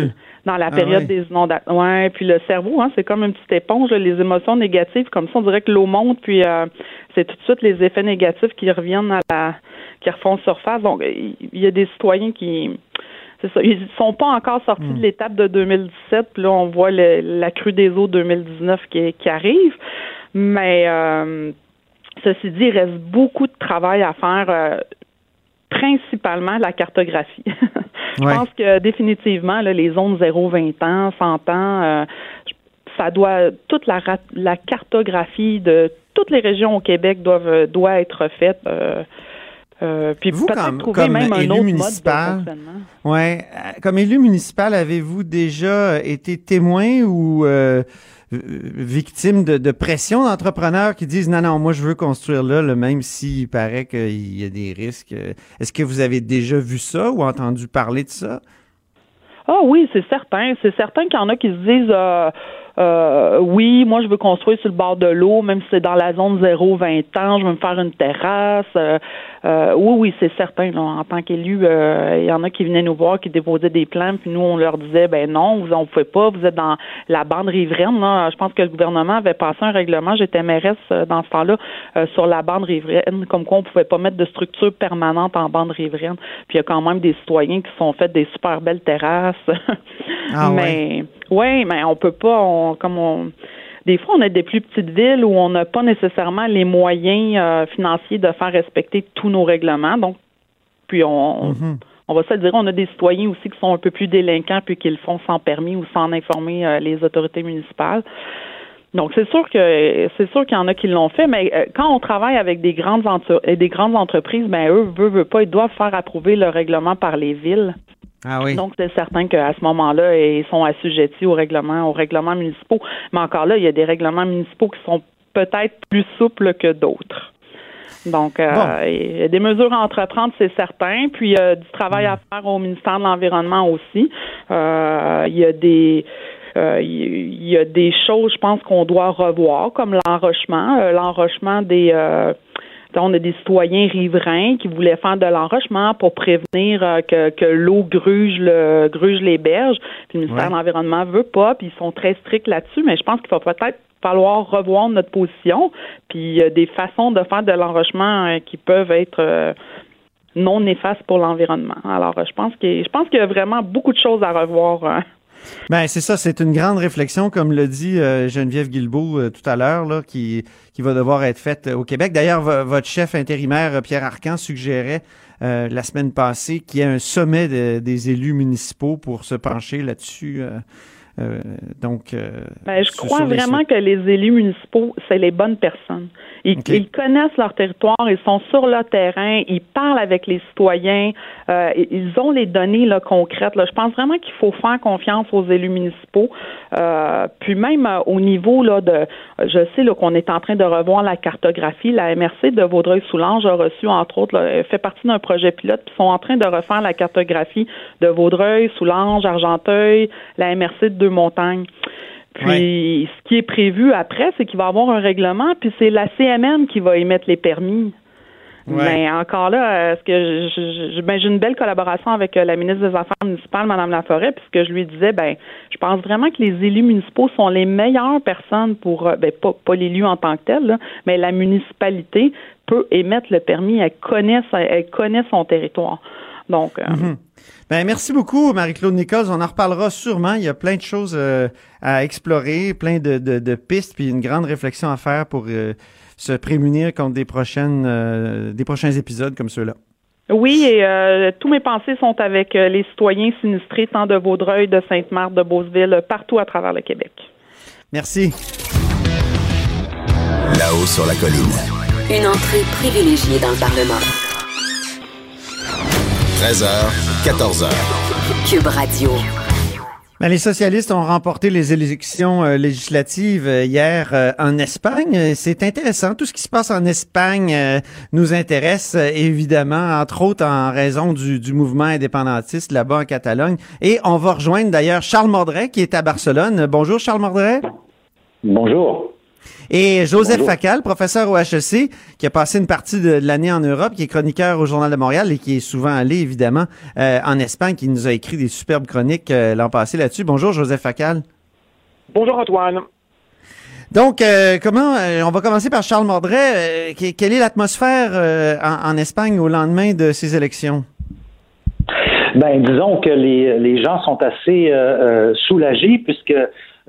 Dans la Ah période ouais. des inondations. Ouais, puis le cerveau, hein, c'est comme une petite éponge, là, les émotions négatives, comme ça, on dirait que l'eau monte, puis euh, c'est tout de suite les effets négatifs qui reviennent à la, qui refont surface. Donc, il y a des citoyens qui, c'est ça, ils sont pas encore sortis Hmm. de l'étape de 2017, puis là, on voit le- la crue des eaux 2019 qui, qui arrive, mais euh, ceci dit, il reste beaucoup de travail à faire. Principalement la cartographie. Je Ouais. pense que définitivement, là, les zones 0-20 ans, 100 ans, euh, ça doit toute la, la cartographie de toutes les régions au Québec doivent euh, doit être faite. euh, euh, puis Vous, comme- trouver comme même un élu autre municipal, mode. Ouais. Comme élu municipal, avez-vous déjà été témoin ou euh, euh, victime de, pression d'entrepreneurs qui disent non, non, moi je veux construire là, même s'il paraît qu'il y a des risques. Est-ce que vous avez déjà vu ça ou entendu parler de ça? Ah oui, c'est certain. C'est certain qu'il y en a qui se disent euh, euh, oui, moi je veux construire sur le bord de l'eau, même si c'est dans la zone 0-20 ans, je veux me faire une terrasse. Euh, euh, oui, oui, c'est certain. là. en tant qu'élu, euh, il y en a qui venaient nous voir, qui déposaient des plans, puis nous on leur disait ben non, vous en pouvez pas, vous êtes dans la bande riveraine. Là. Je pense que le gouvernement avait passé un règlement, j'étais mairesse euh, dans ce temps-là, euh, sur la bande riveraine, comme quoi on pouvait pas mettre de structure permanente en bande riveraine. Puis il y a quand même des citoyens qui se sont fait des super belles terrasses. Ah mais ouais, mais on peut pas, on, comme on des fois, on a des plus petites villes où on n'a pas nécessairement les moyens euh, financiers de faire respecter tous nos règlements. Donc, puis on, Mhm. on va se le dire, on a des citoyens aussi qui sont un peu plus délinquants puis qui le font sans permis ou sans informer euh, les autorités municipales. Donc c'est sûr que c'est sûr qu'il y en a qui l'ont fait, mais euh, quand on travaille avec des grandes entre- euh, des grandes entreprises, ben eux veulent, veulent pas, ils doivent faire approuver le règlement par les villes. Ah oui. Donc, c'est certain qu'à ce moment-là, ils sont assujettis aux règlements, aux règlements municipaux. Mais encore là, il y a des règlements municipaux qui sont peut-être plus souples que d'autres. Donc, euh, il y a des mesures à entreprendre, c'est certain. Puis, euh, du travail à faire au ministère de l'Environnement aussi. Euh, il y a des euh, il y a des choses, je pense, qu'on doit revoir, comme l'enrochement, euh, l'enrochement des euh, on a des citoyens riverains qui voulaient faire de l'enrochement pour prévenir euh, que, que l'eau gruge le gruge les berges. Puis le ministère Ouais. de l'Environnement veut pas, puis ils sont très stricts là-dessus, mais je pense qu'il va peut-être falloir revoir notre position, puis il y a des façons de faire de l'enrochement euh, qui peuvent être euh, non néfastes pour l'environnement. Alors, euh, je pense que je pense qu'il y a vraiment beaucoup de choses à revoir euh, Ben c'est ça, c'est une grande réflexion, comme le dit euh, Geneviève Guilbeault euh, tout à l'heure, qui, qui va devoir être faite euh, au Québec. D'ailleurs, vo- votre chef intérimaire, Pierre Arcan, suggérait la semaine passée qu'il y ait un sommet de- des élus municipaux pour se pencher là-dessus. Euh, donc, euh, Ben, je crois les vraiment que les élus municipaux, c'est les bonnes personnes. Ils, connaissent leur territoire, ils sont sur le terrain, ils parlent avec les citoyens, euh, ils ont les données là, concrètes. Là. Je pense vraiment qu'il faut faire confiance aux élus municipaux. Euh, puis même euh, au niveau là de, je sais qu'on est en train de revoir la cartographie. La MRC de Vaudreuil-Soulanges a reçu entre autres, là, fait partie d'un projet pilote, puis sont en train de refaire la cartographie de Vaudreuil, Soulanges, Argenteuil, la MRC de Deux-Montagnes. Puis, ce qui est prévu après, c'est qu'il va y avoir un règlement, puis c'est la CMN qui va émettre les permis. Ouais. Mais encore là, que ben, j'ai une belle collaboration avec euh, la ministre des Affaires municipales, Mme Laforêt, puisque je lui disais, ben, je pense vraiment que les élus municipaux sont les meilleures personnes pour, euh, ben, pas, pas l'élu en tant que tel, là, mais la municipalité peut émettre le permis, elle connaît, elle connaît son territoire. Donc, euh, Mhm. Ben, merci beaucoup, Marie-Claude Nichols. On en reparlera sûrement. Il y a plein de choses euh, à explorer, plein de, de- de pistes, puis une grande réflexion à faire pour euh, se prémunir contre des prochaines euh, des prochains épisodes comme ceux-là. Oui, et euh, tous mes pensées sont avec euh, les citoyens sinistrés, tant de Vaudreuil, de Sainte-Marthe, de Beauceville, partout à travers le Québec. Merci. Là-haut sur la colline. Une entrée privilégiée dans le Parlement. 13h, 14h. Cube Radio. Ben, les socialistes ont remporté les élections euh, législatives euh, hier euh, en Espagne. C'est intéressant. Tout ce qui se passe en Espagne euh, nous intéresse euh, évidemment, entre autres en raison du, du mouvement indépendantiste là-bas en Catalogne. Et on va rejoindre d'ailleurs Charles Mordret qui est à Barcelone. Bonjour Charles Mordret. Bonjour. Et Joseph Bonjour. Facal, professeur au HEC, qui a passé une partie de l'année en Europe, qui est chroniqueur au Journal de Montréal et qui est souvent allé, évidemment, euh, en Espagne, qui nous a écrit des superbes chroniques euh, l'an passé là-dessus. Bonjour, Joseph Facal. Bonjour Antoine. Donc, euh, comment, euh, on va commencer par Charles Mordret. Euh, que- quelle est l'atmosphère euh, en, en Espagne au lendemain de ces élections? Ben, disons que les, les gens sont assez euh, soulagés puisque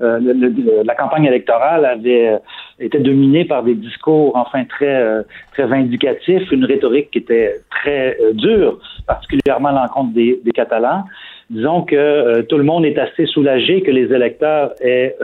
euh, le- le- la campagne électorale avait euh, été dominée par des discours enfin très euh, très vindicatifs, une rhétorique qui était très dure, particulièrement à l'encontre des, des Catalans. Disons que tout le monde est assez soulagé que les électeurs aient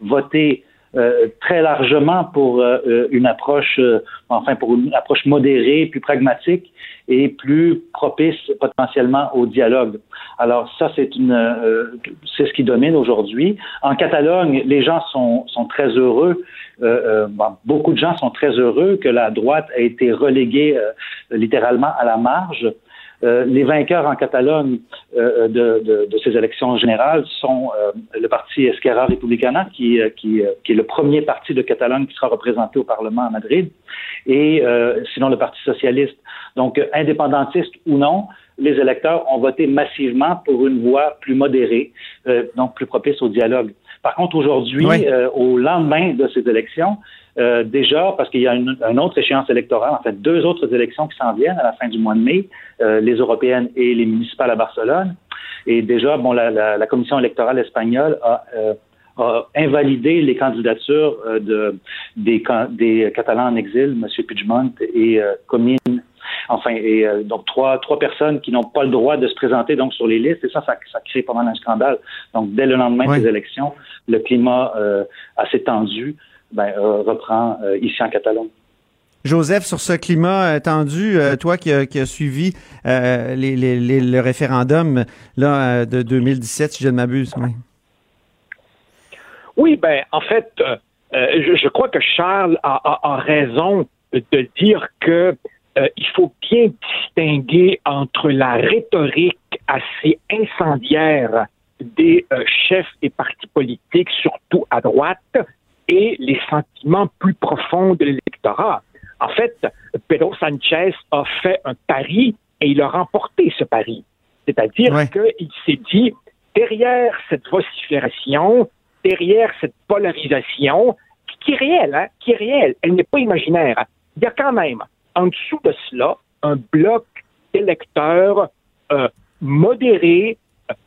voté euh, très largement pour euh, une approche, euh, enfin pour une approche modérée, plus pragmatique et plus propice potentiellement au dialogue. Alors ça, c'est une, euh, c'est ce qui domine aujourd'hui. En Catalogne, les gens sont, sont très heureux. Euh, euh, beaucoup de gens sont très heureux que la droite ait été reléguée euh, littéralement à la marge. Euh, les vainqueurs en Catalogne euh, de, de, de, ces élections générales sont euh, le parti Esquerra Republicana, qui, euh, qui, qui, est le premier parti de Catalogne qui sera représenté au Parlement à Madrid, et euh, sinon le Parti socialiste. Donc, indépendantiste ou non, les électeurs ont voté massivement pour une voie plus modérée, euh, donc plus propice au dialogue. Par contre, aujourd'hui, oui. au lendemain de ces élections, euh, déjà, parce qu'il y a une, une, autre échéance électorale, en fait, deux autres élections qui s'en viennent à la fin du mois de mai, euh, les européennes et les municipales à Barcelone. Et déjà, bon, la, la, la commission électorale espagnole a, euh, a, invalidé les candidatures euh, de, des, des Catalans en exil, M. Puigdemont et euh, Comín. Enfin, et euh, donc trois, trois personnes qui n'ont pas le droit de se présenter donc sur les listes, et ça, ça, ça crée pas mal un scandale. Donc, dès le lendemain oui. des élections, le climat euh, assez tendu ben, euh, reprend ici en Catalogne. Joseph, sur ce climat tendu, toi qui as qui suivi les, les, les, le référendum là, de 2017, si je ne m'abuse. Oui. Oui, ben en fait, euh, je, je, crois que Charles a, a, a raison de dire que euh, il faut bien distinguer entre la rhétorique assez incendiaire des euh, chefs et partis politiques, surtout à droite, et les sentiments plus profonds de l'électorat. En fait, Pedro Sanchez a fait un pari et il a remporté ce pari. C'est-à-dire ouais. qu'il s'est dit, derrière cette vocifération, derrière cette polarisation, qui est réelle, hein, qui est réelle, elle n'est pas imaginaire, il y a quand même en dessous de cela un bloc d'électeurs euh, modérés,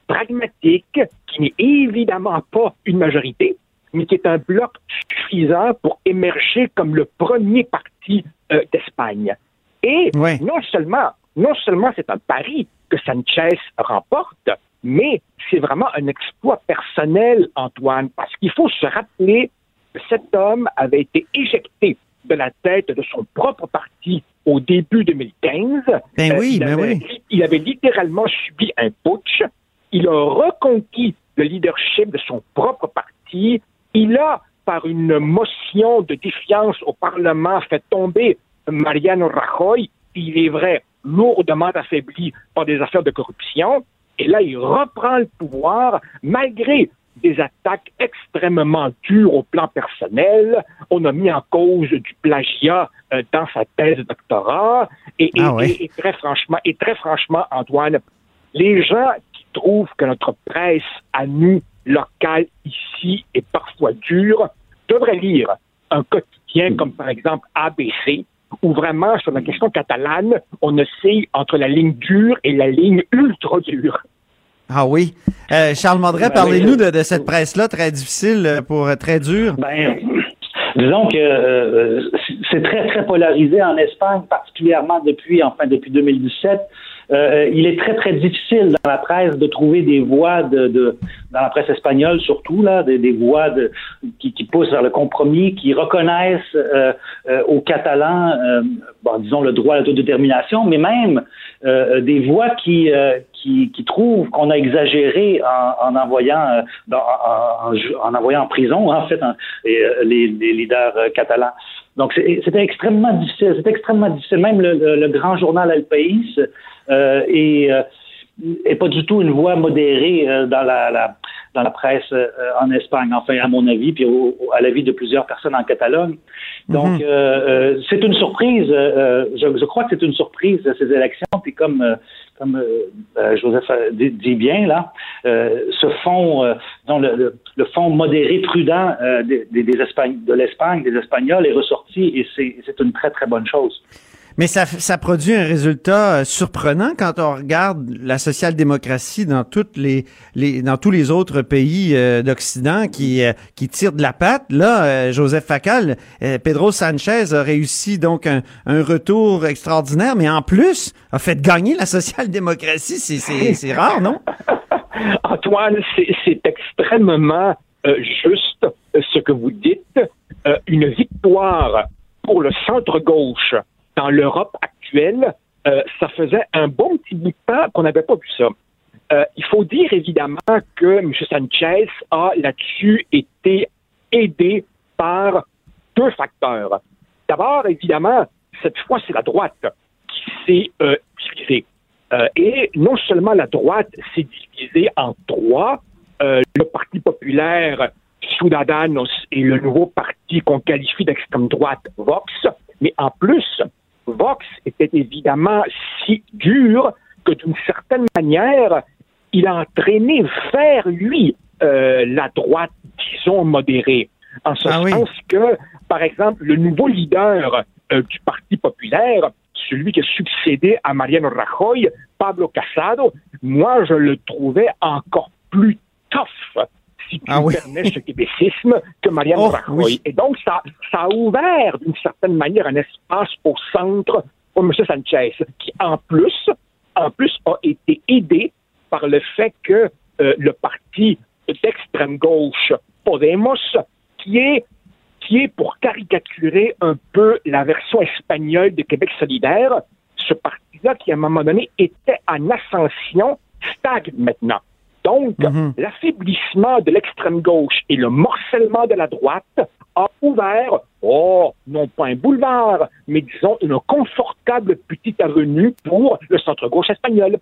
pragmatique, qui n'est évidemment pas une majorité, mais qui est un bloc suffisant pour émerger comme le premier parti euh, d'Espagne. Et non seulement, non seulement c'est un pari que Sanchez remporte, mais c'est vraiment un exploit personnel, Antoine, parce qu'il faut se rappeler que cet homme avait été éjecté de la tête de son propre parti au début 2015. Ben Euh, oui, il, ben oui. il avait littéralement subi un putsch. Il a reconquis le leadership de son propre parti. Il a, par une motion de défiance au Parlement, fait tomber Mariano Rajoy. Il est vrai, lourdement affaibli par des affaires de corruption. Et là, il reprend le pouvoir malgré des attaques extrêmement dures au plan personnel. On a mis en cause du plagiat euh, dans sa thèse de doctorat. Et, et- Ah ouais. et- et très franchement, et très franchement, Antoine, les gens qui trouvent que notre presse à nous locale ici est parfois dure devraient lire un quotidien comme par exemple ABC où vraiment sur la question catalane, on oscille entre la ligne dure et la ligne ultra dure. Ah oui. Euh, Charles Mandret, Ben parlez-nous de, de cette presse-là, très difficile, euh, pour euh, très dure. Ben, disons que euh, c'est très, très polarisé en Espagne, particulièrement depuis, enfin, depuis 2017. Euh, il est très, très difficile dans la presse de trouver des voix de, de dans la presse espagnole surtout, là, des, des voix de, qui, qui poussent vers le compromis, qui reconnaissent euh, euh, aux Catalans, euh, disons, le droit à l'autodétermination, mais même euh, des voix qui, euh, qui, qui trouvent qu'on a exagéré en, en envoyant euh, en, en- en envoyant en prison, en fait, euh, les, les leaders euh, catalans. Donc, c'est- c'était extrêmement difficile. C'était extrêmement difficile. Même le, le- le grand journal El País euh, est, euh, est pas du tout une voix modérée euh, dans la, la- dans la presse euh, en Espagne, enfin, à mon avis, puis au- à l'avis de plusieurs personnes en Catalogne. Donc, euh, euh, c'est une surprise. euh, je, je crois que c'est une surprise, ces élections. Puis comme, euh, comme euh, euh, Joseph dit, dit bien, là, euh, ce fond, euh, disons, le, le, le fond modéré, prudent euh, des, des, Espagn- de l'Espagne, des Espagnols est ressorti et c'est une très, très bonne chose. Mais ça, ça produit un résultat euh, surprenant quand on regarde la social-démocratie dans toutes les, les dans tous les autres pays euh, d'Occident qui euh, qui tirent de la patte. Là, euh, Joseph Facal, Pedro Sanchez a réussi donc un, un retour extraordinaire, mais en plus a fait gagner la social-démocratie. C'est c'est c'est rare, non? Antoine, c'est c'est extrêmement juste ce que vous dites. Une victoire pour le centre-gauche dans l'Europe actuelle, euh, ça faisait un bon petit bout de temps qu'on n'avait pas vu ça. Euh, il faut dire évidemment que M. Sanchez a là-dessus été aidé par deux facteurs. D'abord, évidemment, cette fois, c'est la droite qui s'est euh, divisée. Et non seulement la droite s'est divisée en trois, le Parti populaire, Ciudadanos et le nouveau parti qu'on qualifie d'extrême droite, Vox, mais en plus, Vox était évidemment si dur que d'une certaine manière, il a entraîné vers lui euh, la droite, disons, modérée. En ce Ah oui. sens que, par exemple, le nouveau leader euh, du Parti populaire, celui qui a succédé à Mariano Rajoy, Pablo Casado, moi, je le trouvais encore plus tough, si tu Ah oui. permets ce québécisme, que Mariano Oh, oui. Et donc, ça, ça a ouvert, d'une certaine manière, un espace au centre pour M. Sanchez, qui, en plus, en plus, a été aidé par le fait que euh, le parti d'extrême gauche, Podemos, qui est qui est pour caricaturer un peu la version espagnole de Québec solidaire, ce parti-là qui, à un moment donné, était en ascension, stagne maintenant. Donc, Mhm. l'affaiblissement de l'extrême gauche et le morcellement de la droite a ouvert, oh, non pas un boulevard, mais disons une confortable petite avenue pour le centre-gauche espagnol.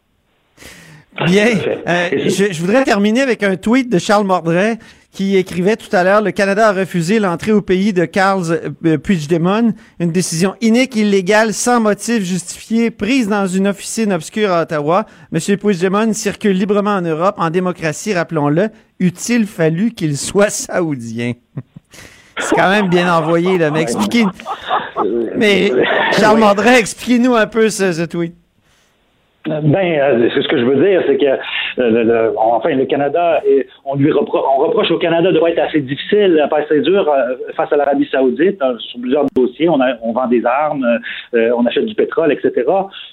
Bien. Euh, je, je voudrais terminer avec un tweet de Charles Mordret qui écrivait tout à l'heure Le Canada a refusé l'entrée au pays de Carl euh, Puigdemont, une décision inique, illégale, sans motif justifié, prise dans une officine obscure à Ottawa. Monsieur Puigdemont circule librement en Europe, en démocratie, rappelons-le. Eût-il fallu qu'il soit saoudien? C'est quand même bien envoyé, là. Mais expliquez. Mais Charles Mordret, expliquez-nous un peu ce, ce tweet. Ben, euh, c'est ce que je veux dire, c'est que le- enfin le Canada, on lui reproche au Canada de être assez difficile, pas assez dur euh, face à l'Arabie Saoudite euh, sur plusieurs dossiers. On, vend des armes, euh, on achète du pétrole, etc.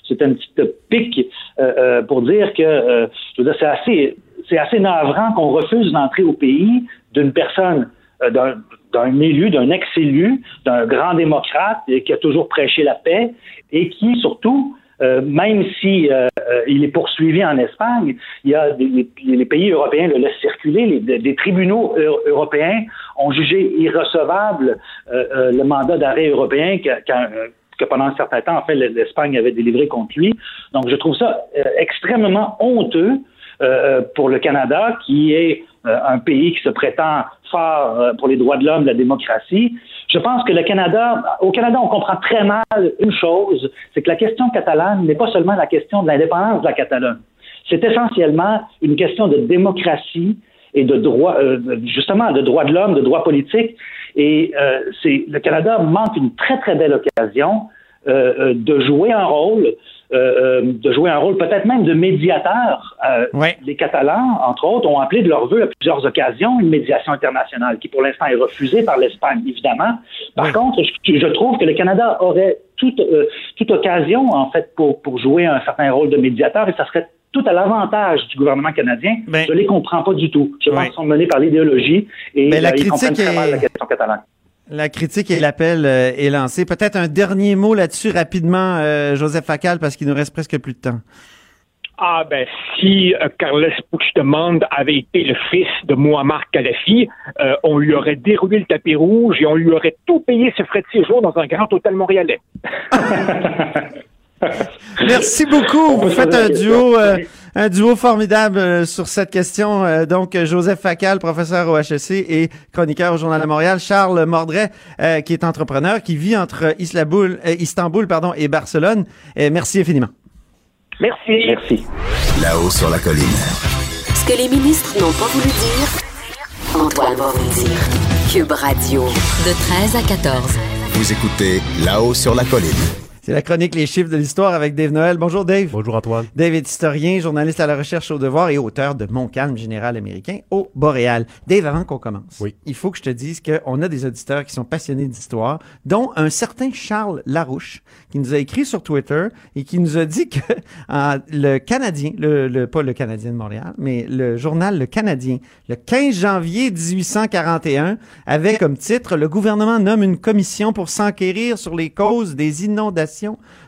C'est un petit pic euh, euh, pour dire que euh, c'est assez c'est assez navrant qu'on refuse d'entrer au pays d'une personne euh, d'un élu, d'un ex-élu, d'un grand démocrate qui a toujours prêché la paix et qui, surtout, euh, même si euh, euh, il est poursuivi en Espagne, il y a des, les, pays européens le laissent circuler. Les, des- tribunaux eu- européens ont jugé irrecevable euh, euh, le mandat d'arrêt européen que, qu'un- que pendant un certain temps, en fait, l'Espagne avait délivré contre lui. Donc, je trouve ça euh, extrêmement honteux euh, pour le Canada, qui est un pays qui se prétend fort euh, pour les droits de l'homme, la démocratie. Je pense que le Canada, au Canada, on comprend très mal une chose, c'est que la question catalane n'est pas seulement la question de l'indépendance de la Catalogne. C'est essentiellement une question de démocratie et de droit, euh, justement, de droits de l'homme, de droits politiques. Et euh, c'est le Canada manque une très très belle occasion euh, euh, de jouer un rôle, euh, euh, de jouer un rôle peut-être même de médiateur. Euh, Les Catalans, entre autres, ont appelé de leur vœu à plusieurs occasions une médiation internationale qui, pour l'instant, est refusée par l'Espagne, évidemment. Par contre, je, je trouve que le Canada aurait toute, euh, toute occasion, en fait, pour, pour jouer un certain rôle de médiateur et ça serait tout à l'avantage du gouvernement canadien. je les comprends pas du tout. Je pense qu'ils sont menés par l'idéologie et Mais la ils comprennent critique très mal la question catalane. La critique et l'appel euh, est lancé. Peut-être un dernier mot là-dessus rapidement, euh, Joseph Facal, parce qu'il nous reste presque plus de temps. Ah ben si euh, Carles Puigdemont avait été le fils de Muammar Kadhafi, euh, on lui aurait déroulé le tapis rouge et on lui aurait tout payé ses frais de séjour dans un grand hôtel montréalais. Merci beaucoup. Vous faites un duo, euh, un duo formidable euh, sur cette question. Euh, donc, Joseph Facal, professeur au HEC et chroniqueur au Journal de Montréal. Charles Mordret, euh, qui est entrepreneur, qui vit entre Islaboul- euh, Istanbul pardon, et Barcelone. Merci infiniment. Merci. Merci. Là-haut sur la colline. Ce que les ministres n'ont pas voulu dire, Antoine va vous dire. Cube Radio. De 13 à 14. Vous écoutez Là-haut sur la colline. C'est la chronique Les chiffres de l'histoire avec Dave Noël. Bonjour Dave. Bonjour Antoine. Dave est historien, journaliste à la recherche au devoir et auteur de Mon calme général américain au Boréal. Dave, avant qu'on commence, il faut que je te dise qu'on a des auditeurs qui sont passionnés d'histoire, dont un certain Charles Larouche, qui nous a écrit sur Twitter et qui nous a dit que euh, le Canadien, le, le- pas le Canadien de Montréal, mais le journal Le Canadien, le 15 janvier 1841, avait comme titre Le gouvernement nomme une commission pour s'enquérir sur les causes des inondations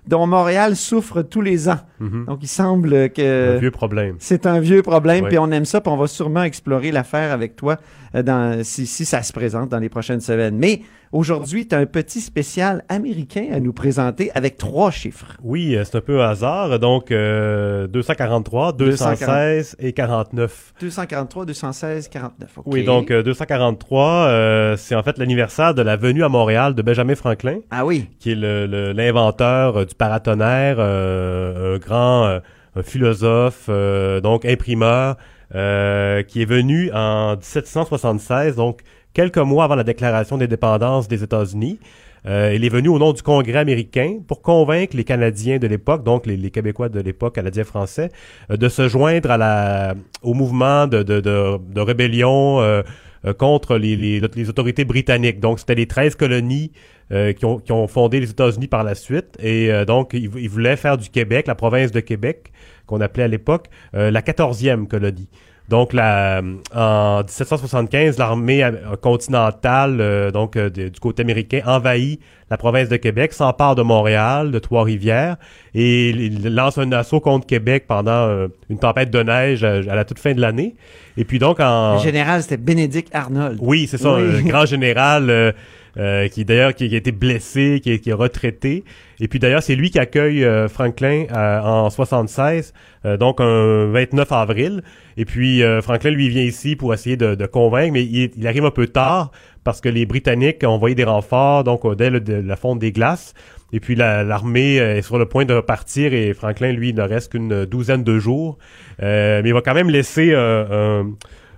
dont Montréal souffre tous les ans. Mhm. Donc, il semble que... Un vieux problème. C'est un vieux problème, puis on aime ça, puis on va sûrement explorer l'affaire avec toi euh, dans, si, si ça se présente dans les prochaines semaines. Mais aujourd'hui, tu as un petit spécial américain à nous présenter avec trois chiffres. Oui, euh, c'est un peu hasard. Donc, euh, 243, 216 et 49. 243, 216, 49. OK. Oui, donc euh, 243, euh, c'est en fait l'anniversaire de la venue à Montréal de Benjamin Franklin. Ah oui. Qui est le- le- l'inventeur euh, du paratonnerre, euh, un grand euh, un philosophe, euh, donc imprimeur, euh, qui est venu en 1776, donc quelques mois avant la déclaration d'indépendance des États-Unis. Euh, il est venu au nom du Congrès américain pour convaincre les Canadiens de l'époque, donc les, Québécois de l'époque, Canadiens français, euh, de se joindre à la, au mouvement de, de, de, de rébellion euh, euh, contre les, les, les autorités britanniques. Donc, c'était les 13 colonies euh, qui, ont, qui ont fondé les États-Unis par la suite. Et donc, ils, ils voulaient faire du Québec, la province de Québec, qu'on appelait à l'époque, la 14e colonie. Donc, la, en 1775, l'armée euh, continentale, euh, donc euh, de- du côté américain, envahit la province de Québec, s'empare de Montréal, de Trois-Rivières, et il lance un assaut contre Québec pendant euh, une tempête de neige à, à la toute fin de l'année. Et puis donc, en... Le général, c'était Bénédicte Arnold. Oui, c'est ça, Oui. un grand général euh, qui d'ailleurs qui, qui a été blessé, qui qui est retraité. Et puis d'ailleurs, c'est lui qui accueille euh, Franklin euh, en 76, euh, donc un 29 avril. Et puis euh, Franklin lui vient ici pour essayer de, de convaincre, mais il, il arrive un peu tard parce que les Britanniques ont envoyé des renforts donc euh, dès le- de la fonte des glaces. Et puis la- l'armée est sur le point de repartir et Franklin, lui, il ne reste qu'une douzaine de jours. Mais il va quand même laisser un,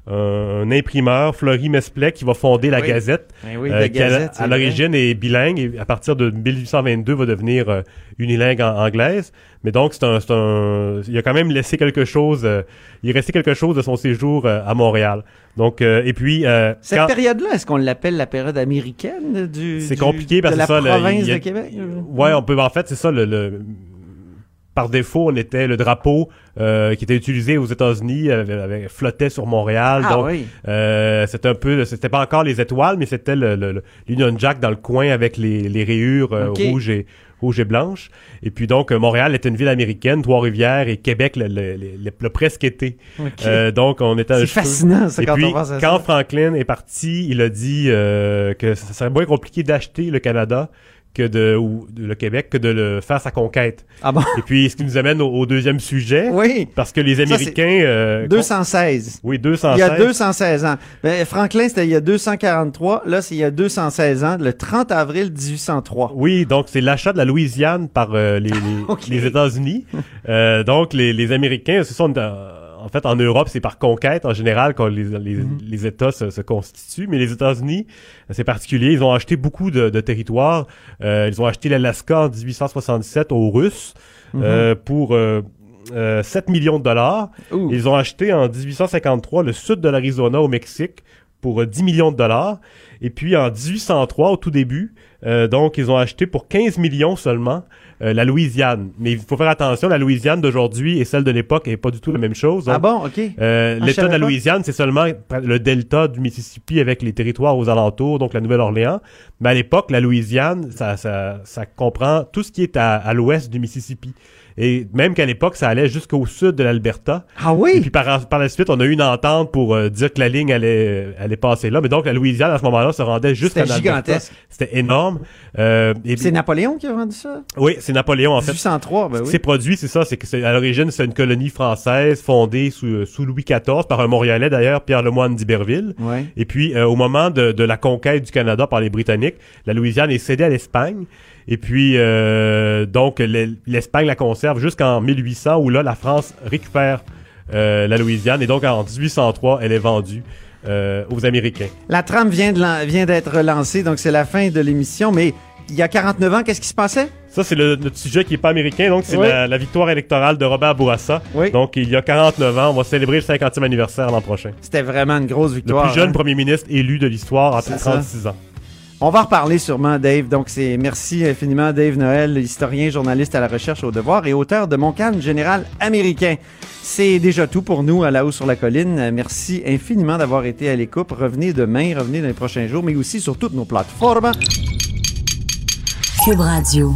un, un imprimeur, Fleury Mesplet, qui va fonder la Oui. Gazette, Ben oui, euh, la qui Gazette, à, l'origine est bilingue et à partir de 1822 va devenir euh, unilingue en anglaise. Mais donc c'est un, un, il a quand même laissé quelque chose, euh, il est resté quelque chose de son séjour euh, à Montréal. Donc euh, et puis euh, Cette quand- période-là, est-ce qu'on l'appelle la période américaine du c'est compliqué parce que la c'est ça. le- province a- de Québec? Ouais, on peut. En fait, c'est ça. Le, le- par défaut, on était le drapeau euh, qui était utilisé aux États-Unis, euh, flottait sur Montréal. Ah donc, oui. euh, c'était un peu, c'était pas encore les étoiles, mais c'était le, le- le- l'Union Jack dans le coin avec les, les rayures euh, rouges et rouges et blanches. Et puis donc, Montréal était une ville américaine, Trois-Rivières et Québec le, le, le- le presque été. Ok. Euh, donc, on était C'est fascinant, ça, Et quand puis, on pense à quand ça. Franklin est parti, il a dit euh, que ça serait moins compliqué d'acheter le Canada que de ou de- le Québec que de le faire sa conquête. Ah bon? Et puis ce qui nous amène au, au deuxième sujet, Oui. parce que les Ça, Américains, euh, 216. oui 216, Il y a 216 ans. Ben, Franklin, c'était il y a 243. Là, c'est il y a 216 ans, le 30 avril 1803. Oui, donc c'est l'achat de la Louisiane par euh, les, les, États-Unis. Euh, donc les, les Américains, ce sont euh, en fait en Europe, c'est par conquête en général quand les, les, Mhm. les États se, se constituent, mais les États-Unis, c'est particulier. Ils ont acheté beaucoup de, de territoires. Euh, ils ont acheté l'Alaska en 1867 aux Russes euh, pour euh, euh, 7 millions de dollars. Ouh. Ils ont acheté en 1853 le sud de l'Arizona au Mexique pour euh, 10 millions de dollars. Et puis en 1803, au tout début, euh, donc ils ont acheté pour 15 millions seulement euh, la Louisiane. Mais il faut faire attention, la Louisiane d'aujourd'hui et celle de l'époque est pas du tout la même chose. Ah bon, OK. euh, Ah, L'État de la. Louisiane, c'est seulement le delta du Mississippi avec les territoires aux alentours, donc la Nouvelle-Orléans. Mais à l'époque, la Louisiane, ça, ça, ça comprend tout ce qui est à, à l'ouest du Mississippi. Et même qu'à l'époque, ça allait jusqu'au sud de l'Alberta. Ah Et oui? puis par, par la suite, on a eu une entente pour euh, dire que la ligne allait, allait passer là. Mais donc, la Louisiane, à ce moment-là, se rendait jusqu'à C'était l'Alberta. gigantesque. C'était énorme. Euh, et C'est Napoléon qui a vendu ça? oui, c'est Napoléon, en fait. 1803, ben oui. s'est produit, c'est ça, c'est que c'est, à l'origine, c'est une colonie française fondée sous, sous Louis XIV par un Montréalais d'ailleurs, Pierre Lemoine d'Iberville. Ouais. Et puis, euh, au moment de, de la conquête du Canada par les Britanniques, la Louisiane est cédée à l'Espagne. Et puis, euh, donc, l'E- l'Espagne la conserve jusqu'en 1800, où là, la France récupère euh, la Louisiane. Et donc, en 1803, elle est vendue euh, aux Américains. La trame vient d'être lancée, donc c'est la fin de l'émission. Mais il y a 49 ans, qu'est-ce qui se passait? Ça, c'est le, notre sujet qui est pas américain, donc c'est Oui. la, la victoire électorale de Robert Bourassa. Oui. Donc, il y a 49 ans, on va célébrer le 50e anniversaire l'an prochain. C'était vraiment une grosse Le victoire. plus jeune hein? premier ministre élu de l'histoire ça. 36 ans. On va reparler sûrement, Dave. Donc, c'est merci infiniment, Dave Noël, historien, journaliste à la recherche au devoir et auteur de Mon calme général américain. C'est déjà tout pour nous à la haut sur la colline. Merci infiniment d'avoir été à l'écoute. Revenez demain, revenez dans les prochains jours, mais aussi sur toutes nos plateformes. Cube Radio.